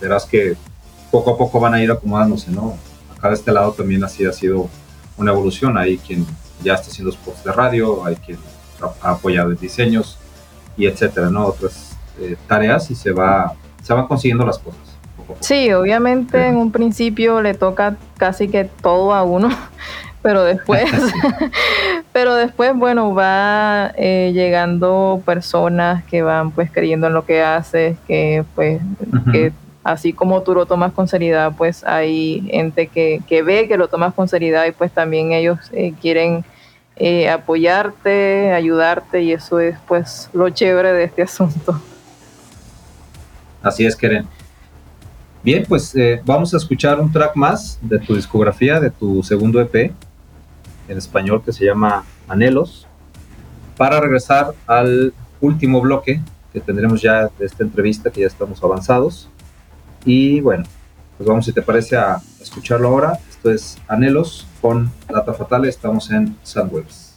Verás que poco a poco van a ir acomodándose, ¿no? Acá de este lado también así ha sido una evolución, hay quien ya está haciendo spots de radio, hay quien ha apoyado en diseños y etcétera, ¿no? Otras eh, tareas y se va, se van consiguiendo las cosas. Sí, obviamente en un principio le toca casi que todo a uno, pero después, pero después, bueno, va eh, llegando personas que van pues creyendo en lo que haces, que pues, que así como tú lo tomas con seriedad, pues hay gente que, que ve que lo tomas con seriedad y pues también ellos eh, quieren eh, apoyarte, ayudarte y eso es pues lo chévere de este asunto. Así es, Keren. Bien, pues eh, vamos a escuchar un track más de tu discografía, de tu segundo EP en español que se llama Anhelos, para regresar al último bloque que tendremos ya de esta entrevista, que ya estamos avanzados. Y bueno, pues vamos, si te parece, a escucharlo ahora. Esto es Anhelos con Data Fatal, estamos en Soundwaves.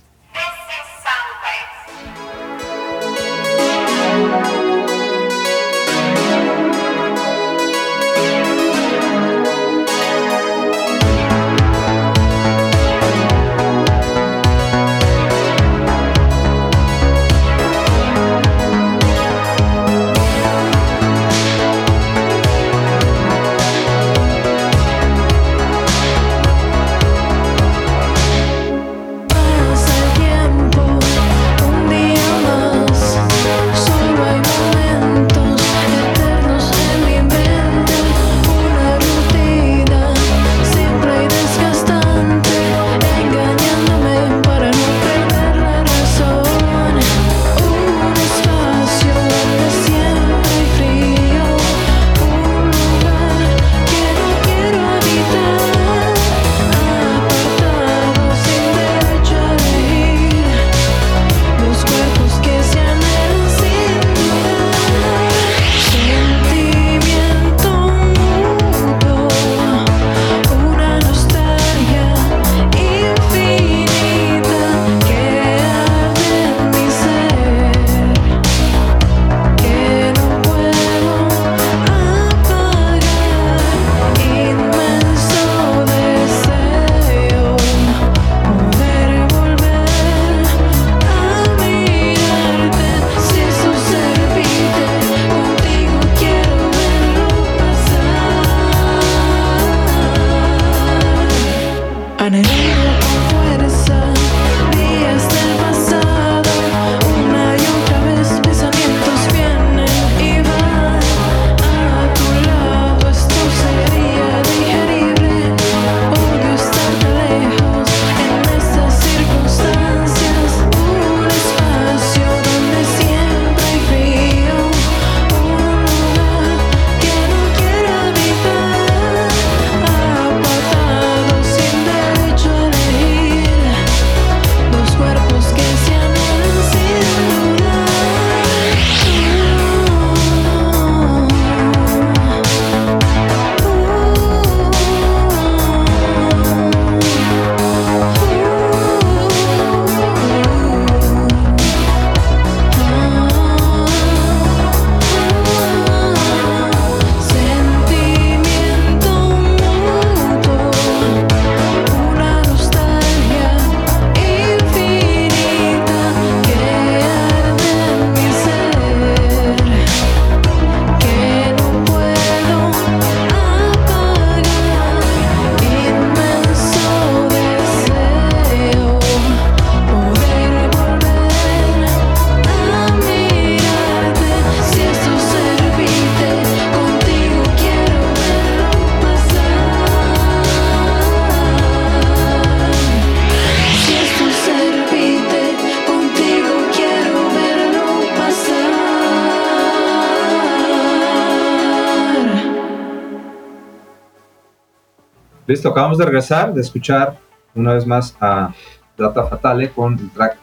Listo, acabamos de regresar, de escuchar una vez más a Data Fatale con el track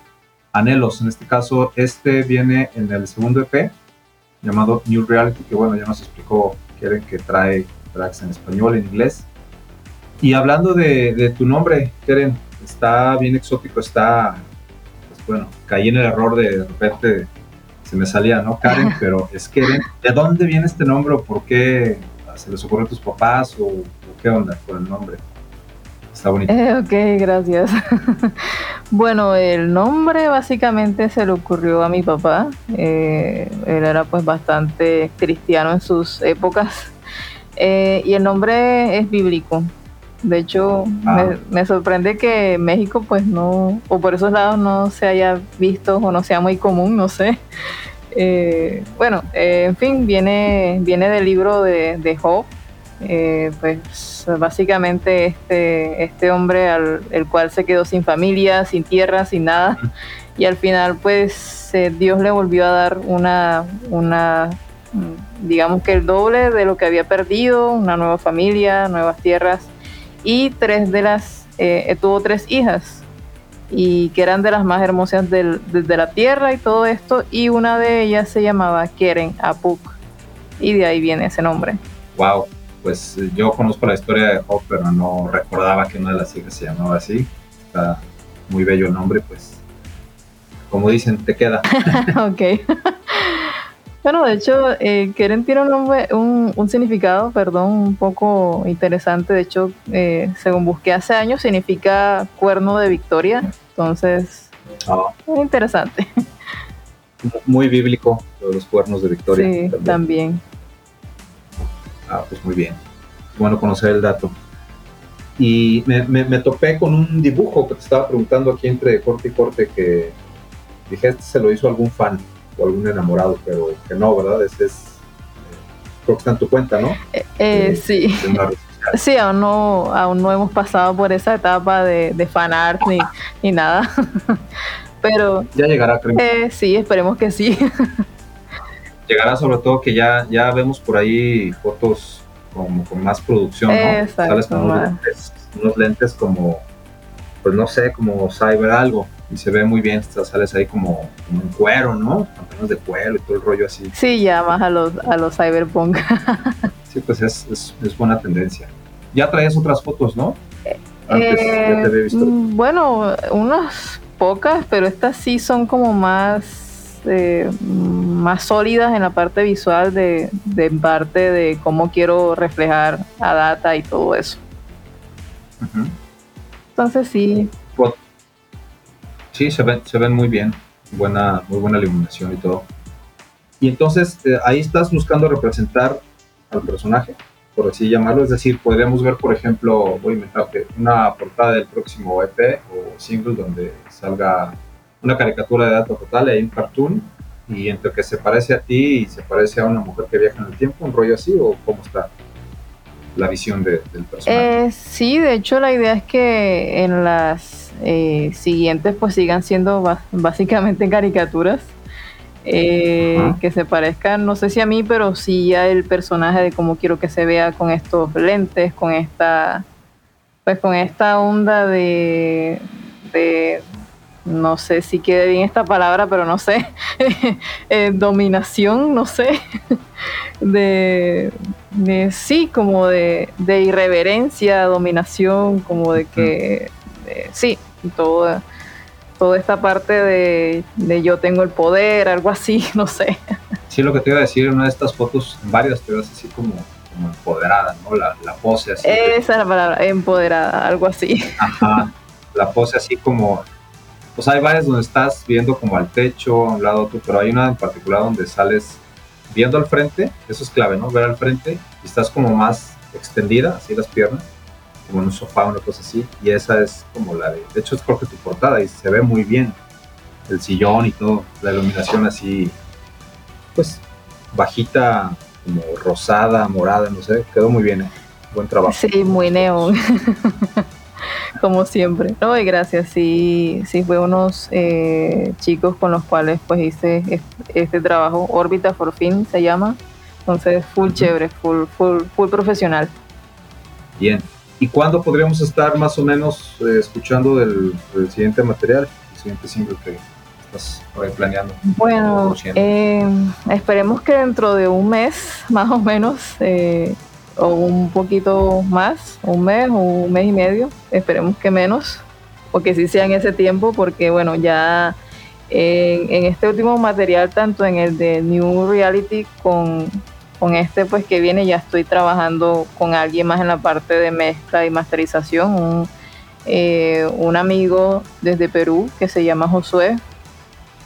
Anhelos. En este caso, este viene en el segundo EP llamado New Reality, que bueno, ya nos explicó Keren que trae tracks en español, en inglés. Y hablando de, tu nombre, Keren, está bien exótico, está, pues bueno, caí en el error de, de repente se me salía, ¿no? Karen, pero es Keren. ¿De dónde viene este nombre o por qué se les ocurrió a tus papás o, qué onda con el nombre? Está bonito. Eh, ok, gracias. bueno, el nombre básicamente se le ocurrió a mi papá. Eh, él era pues bastante cristiano en sus épocas. Eh, y el nombre es bíblico. De hecho, ah. me, sorprende que México, pues no, o por esos lados no se haya visto o no sea muy común, no sé. Eh, bueno, eh, en fin, viene, viene del libro de, de Job. Eh, pues básicamente este, este hombre al el cual se quedó sin familia, sin tierra, sin nada. Y al final, pues Dios le volvió a dar una, una, digamos que el doble de lo que había perdido, una nueva familia, nuevas tierras. Y tres de las, tuvo tres hijas y que eran de las más hermosas del, de, la tierra y todo esto, y una de ellas se llamaba Keren Apuk, y de ahí viene ese nombre. Wow, pues yo conozco la historia de Job, pero no recordaba que una de las hijas se llamaba así. Está muy bello el nombre, pues como dicen, te queda. ok. Bueno, de hecho, eh, Keren tiene un, nombre, un, significado, perdón, un poco interesante. De hecho, eh, según busqué hace años, significa cuerno de victoria. Entonces, ah. interesante. Muy bíblico, los cuernos de victoria. Sí, también. Ah, pues muy bien. Bueno conocer el dato. Y me, topé con un dibujo que te estaba preguntando aquí entre corte y corte que dije, este se lo hizo algún fan o algún enamorado, pero que no, ¿verdad? Ese es, eh, creo que está en tu cuenta, ¿no? Eh, eh, sí. Sí, aún no, aún no hemos pasado por esa etapa de, de fanart ni, ni nada. Pero. Ya llegará, creo. sí, esperemos que sí. Llegará sobre todo que ya, ya vemos por ahí fotos como con más producción, ¿no? Exacto, Sales con unos lentes, unos lentes como, pues no sé, como cyber algo y se ve muy bien, sales ahí como, como en cuero, ¿no? Pantalones de cuero y todo el rollo así. Sí, ya más a los, a los cyberpunk. sí, pues es, es, buena tendencia. Ya traías otras fotos, ¿no? Antes ya te había visto. Mm, bueno, unas pocas, pero estas sí son como más, eh, más sólidas en la parte visual de, de parte de cómo quiero reflejar a data y todo eso. Entonces sí. Sí, se ven, muy bien, buena, muy buena iluminación y todo. Y entonces eh, ahí estás buscando representar al personaje, por así llamarlo. Es decir, podríamos ver, por ejemplo, voy a inventarte, una portada del próximo EP o single donde salga una caricatura de datos total, hay un cartoon, y entre que se parece a ti y se parece a una mujer que viaja en el tiempo, un rollo así, o cómo está la visión del personaje. Eh, sí, de hecho la idea es que en las eh, siguientes pues sigan siendo básicamente caricaturas. Eh, que se parezcan, no sé si a mí, pero sí a el personaje de cómo quiero que se vea con estos lentes, con esta, pues con esta onda de, de no sé si quede bien esta palabra, pero no sé, eh, dominación, no sé, de, de, sí, como de, de irreverencia, dominación, como de que sí, toda, toda esta parte de, yo tengo el poder, algo así, no sé. Sí, lo que te iba a decir en una de estas fotos, en varias te ves así como, empoderada, ¿no? La, pose así. Esa es la palabra, empoderada, algo así. Ajá, la pose así como... Pues hay varias donde estás viendo como al techo, a un lado otro, pero hay una en particular donde sales viendo al frente, eso es clave, ¿no? Ver al frente y estás como más extendida, así las piernas, como en un sofá, una cosa así, y esa es como la de, de hecho es creo que tu portada y se ve muy bien el sillón y todo, la iluminación así, pues bajita, como rosada, morada, no sé, quedó muy bien, ¿eh? buen trabajo. Sí, muy neón, como siempre. No, y gracias, sí, sí fue unos eh, chicos con los cuales pues hice este, trabajo, Órbita por fin se llama, entonces full chévere, full, full, full profesional. Bien, ¿Y cuándo podríamos estar más o menos eh, escuchando del, siguiente material, el siguiente single que estás planeando? Bueno, eh, esperemos que dentro de un mes, más o menos, eh, o un poquito más, un mes o un mes y medio, esperemos que menos, porque sí sea en ese tiempo, porque bueno, ya en, este último material, tanto en el de New Reality con, con este pues que viene, ya estoy trabajando con alguien más en la parte de mezcla y masterización, un, eh, un amigo desde Perú que se llama Josué.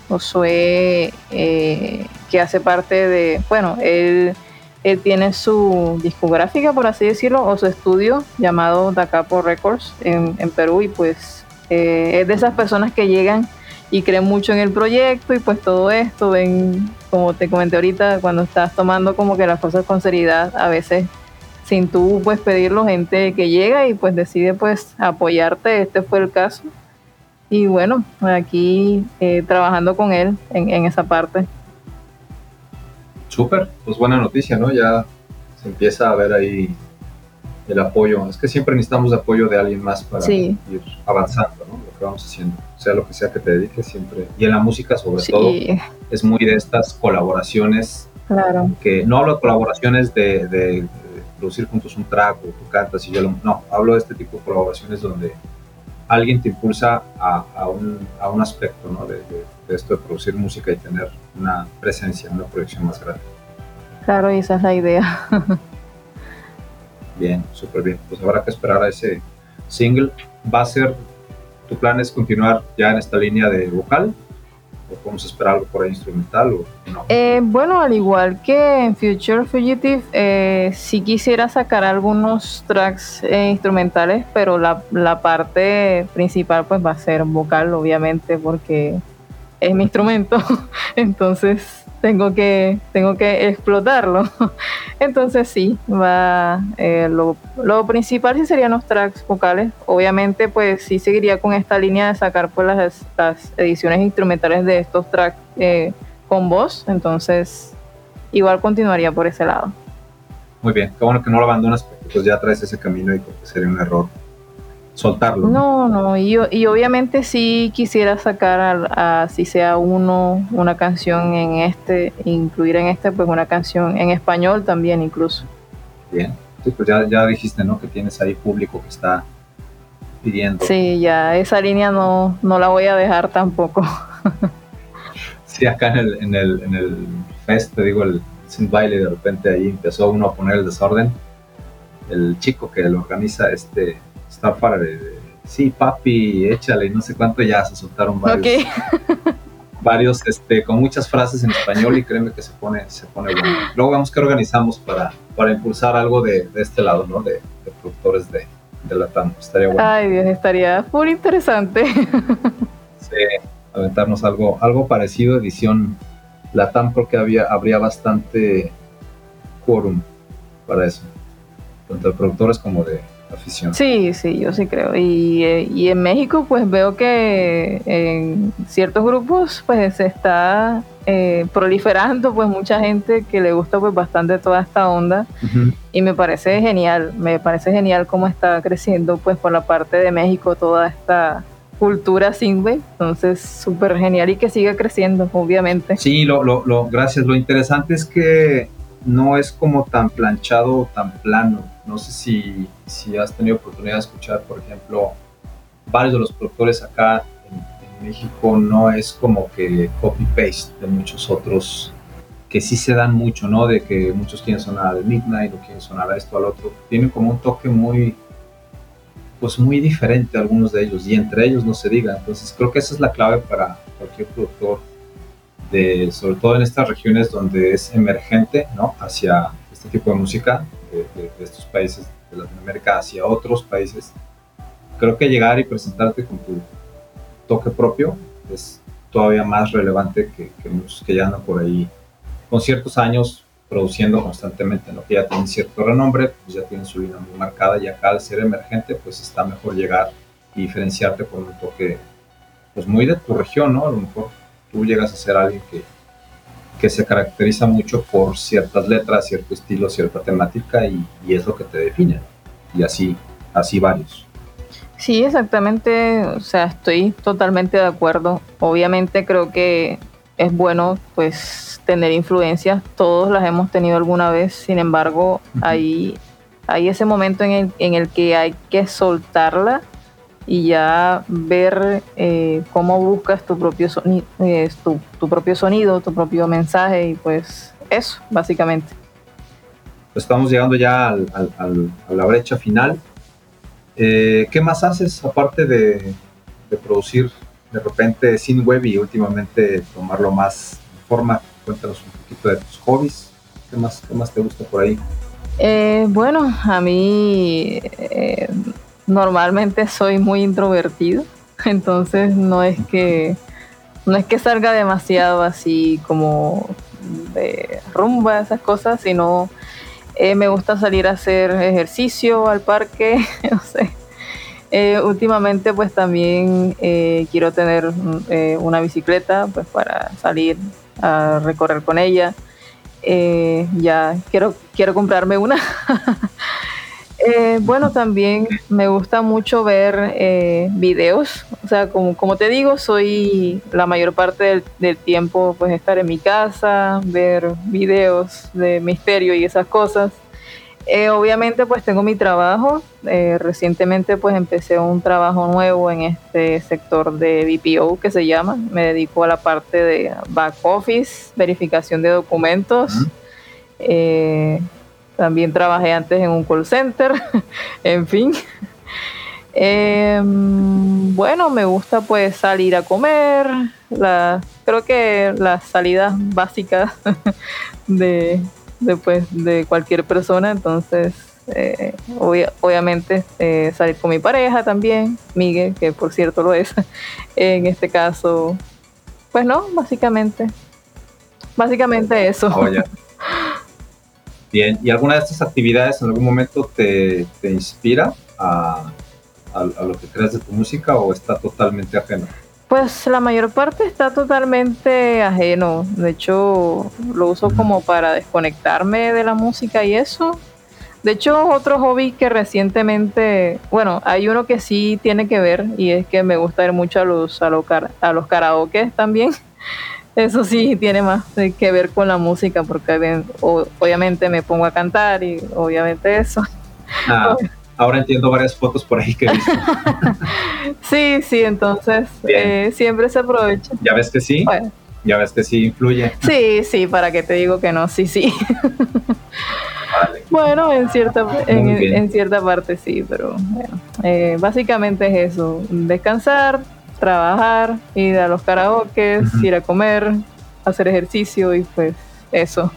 Josué, eh, que hace parte de, bueno, él, él, tiene su discográfica, por así decirlo, o su estudio llamado Dacapo Records en, Perú y pues eh, es de esas personas que llegan y creen mucho en el proyecto y pues todo esto, ven, como te comenté ahorita, cuando estás tomando como que las cosas con seriedad, a veces sin tú pues pedirlo, gente que llega y pues decide pues apoyarte, este fue el caso. Y bueno, aquí eh, trabajando con él en, en esa parte. Súper, pues buena noticia, ¿no? Ya se empieza a ver ahí el apoyo. Es que siempre necesitamos apoyo de alguien más para ir avanzando, ¿no? Que vamos haciendo, sea lo que sea que te dediques siempre. Y en la música, sobre todo, es muy de estas colaboraciones. Claro. Que no hablo de colaboraciones de, producir juntos un track o tú cantas y yo lo. No, hablo de este tipo de colaboraciones donde alguien te impulsa a, un, a un, aspecto ¿no? de, de, esto de producir música y tener una presencia, una proyección más grande. Claro, y esa es la idea. Bien, súper bien. Pues habrá que esperar a ese single. ¿Va a ser, tu plan es continuar ya en esta línea de vocal? ¿O podemos esperar algo por ahí instrumental o no? Eh, bueno, al igual que en Future Fugitive, eh, sí quisiera sacar algunos tracks eh, instrumentales, pero la, la parte principal pues va a ser vocal, obviamente, porque es mi instrumento. Entonces tengo que, tengo que explotarlo. Entonces sí, va eh, lo, lo, principal sí serían los tracks vocales. Obviamente pues sí seguiría con esta línea de sacar pues las, las ediciones instrumentales de estos tracks eh, con voz. Entonces igual continuaría por ese lado. Muy bien, qué bueno que no lo abandonas porque pues ya traes ese camino y porque sería un error soltarlo. No, no, y, y obviamente sí quisiera sacar, a, si sea uno, una canción en este, incluir en este, pues una canción en español también incluso. Bien, pues ya, ya dijiste, ¿no? Que tienes ahí público que está pidiendo. Sí, ya esa línea no, no la voy a dejar tampoco. sí, acá en el, en el, en el fest, te digo, el sin baile, de repente ahí empezó uno a poner el desorden. El chico que lo organiza, este está para de, sí, papi, échale, no sé cuánto, ya se soltaron varios. varios, este, con muchas frases en español y créeme que se pone, se pone bueno. Luego vemos que organizamos para, para impulsar algo de, este lado, ¿no? De, productores de, de la TAM. Estaría bueno. Ay, Dios, estaría muy interesante. sí, aventarnos algo, algo parecido, edición TAM creo que había, habría bastante quórum para eso, tanto de productores como de, afición. Sí, sí, yo sí creo. Y, eh, y, en México pues veo que en ciertos grupos pues se está eh, proliferando pues mucha gente que le gusta pues bastante toda esta onda y me parece genial, me parece genial cómo está creciendo pues por la parte de México toda esta cultura singbe, entonces súper genial y que siga creciendo, obviamente. Sí, lo, lo, lo, gracias. Lo interesante es que no es como tan planchado o tan plano no sé si, si has tenido oportunidad de escuchar, por ejemplo, varios de los productores acá en, México no es como que copy-paste de muchos otros que sí se dan mucho, ¿no? De que muchos quieren sonar al Midnight o quieren sonar a esto, al otro. Tienen como un toque muy, pues muy diferente algunos de ellos y entre ellos no se diga. Entonces creo que esa es la clave para cualquier productor, de, sobre todo en estas regiones donde es emergente, ¿no? Hacia este tipo de música, de, estos países de Latinoamérica hacia otros países, creo que llegar y presentarte con tu toque propio es todavía más relevante que, que muchos que ya andan por ahí con ciertos años produciendo constantemente, ¿no? que ya tienen cierto renombre, pues ya tienen su línea muy marcada y acá al ser emergente pues está mejor llegar y diferenciarte con un toque pues muy de tu región, ¿no? A lo mejor tú llegas a ser alguien que que se caracteriza mucho por ciertas letras, cierto estilo, cierta temática y, es lo que te define. Y así así varios. Sí, exactamente, o sea, estoy totalmente de acuerdo. Obviamente creo que es bueno pues tener influencias, todos las hemos tenido alguna vez, sin embargo, hay, hay ese momento en el, en el que hay que soltarla y ya ver eh, cómo buscas tu propio, sonido, eh, tu, tu, propio sonido, tu propio mensaje y pues eso, básicamente. Estamos llegando ya al, al, a la brecha final. Eh, ¿Qué más haces aparte de, de producir de repente sin web y últimamente tomarlo más en forma. Cuéntanos un poquito de tus hobbies. ¿Qué más, qué más te gusta por ahí? Bueno, a mí normalmente soy muy introvertido, entonces no es que no es que salga demasiado así como de rumba esas cosas, sino eh, me gusta salir a hacer ejercicio al parque, no sé, eh, últimamente pues también eh, quiero tener una bicicleta pues para salir a recorrer con ella. ya quiero, quiero comprarme una. bueno, también me gusta mucho ver videos. O sea, como, como te digo, soy la mayor parte del, del tiempo pues estar en mi casa, ver videos de misterio y esas cosas. Eh, obviamente pues tengo mi trabajo. Eh, recientemente pues empecé un trabajo nuevo en este sector de BPO que se llama. Me dedico a la parte de back office, verificación de documentos. Eh, también trabajé antes en un call center. en fin. Em, bueno, me gusta pues salir a comer. La, creo que las salidas básicas de, después de cualquier persona, entonces eh, obviamente eh, salir con mi pareja también, Miguel, que por cierto lo es, en este caso, pues no, básicamente, básicamente eso. Oh, Bien, ¿y alguna de estas actividades en algún momento te, te inspira a, a, a, lo que creas de tu música o está totalmente ajeno? Pues la mayor parte está totalmente ajeno. De hecho, lo uso como para desconectarme de la música y eso. De hecho, otro hobby que recientemente, bueno, hay uno que sí tiene que ver y es que me gusta ir mucho a los, a los, a los karaoke también. Eso sí tiene más que ver con la música porque obviamente me pongo a cantar y obviamente eso. Ah, ahora entiendo varias fotos por ahí que he visto. sí, sí, entonces eh, siempre se aprovecha. ¿Ya ves que sí? ¿Ya ves que sí influye? Sí, sí, para que te digo que no, sí, sí. Bueno, en cierta, en, cierta parte sí, pero bueno, eh, básicamente es eso, descansar, trabajar, ir a los karaoke, ir a comer, hacer ejercicio y pues eso.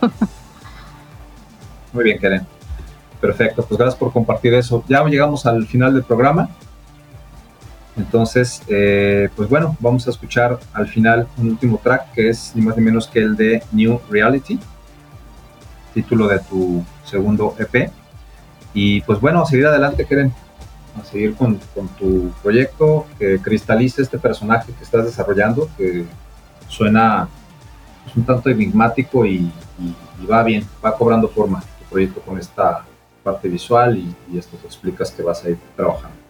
Muy bien, Karen. Perfecto, pues gracias por compartir eso. Ya llegamos al final del programa. Entonces, eh, pues bueno, vamos a escuchar al final un último track que es ni más ni menos que el de New Reality, título de tu segundo EP. Y pues bueno, a seguir adelante, Keren, a seguir con, con tu proyecto, que cristalice este personaje que estás desarrollando, que suena pues, un tanto enigmático y, va bien, va cobrando forma tu proyecto con esta parte visual y, y esto te explicas que vas a ir trabajando.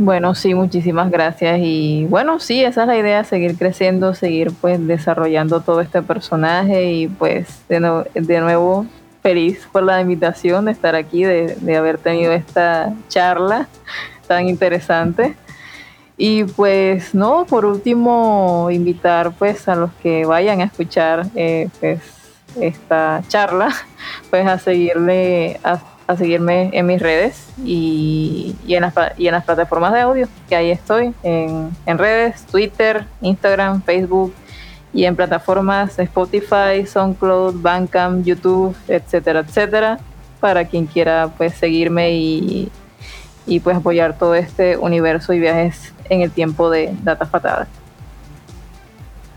Bueno, sí, muchísimas gracias. Y bueno, sí, esa es la idea, seguir creciendo, seguir pues desarrollando todo este personaje y pues de, de nuevo feliz por la invitación de estar aquí, de, de, haber tenido esta charla tan interesante. Y pues no, por último, invitar pues a los que vayan a escuchar eh, pues esta charla, pues a seguirle a a seguirme en mis redes y, y, en, las, y en las plataformas de audio, que ahí estoy, en, en redes, Twitter, Instagram, Facebook y en plataformas Spotify, SoundCloud, Bandcamp, YouTube, etcétera, etcétera, para quien quiera pues seguirme y, y pues apoyar todo este universo y viajes en el tiempo de Data Fatada.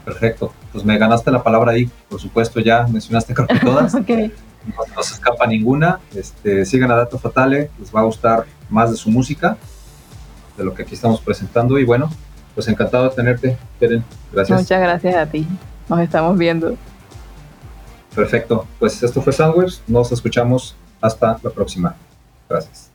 Perfecto, pues me ganaste la palabra ahí, por supuesto ya mencionaste creo que todas. okay no, se escapa ninguna. Este, sigan a Dato Fatale, les va a gustar más de su música, de lo que aquí estamos presentando. Y bueno, pues encantado de tenerte, Keren. Gracias. Muchas gracias a ti. Nos estamos viendo. Perfecto. Pues esto fue Soundwares. Nos escuchamos hasta la próxima. Gracias.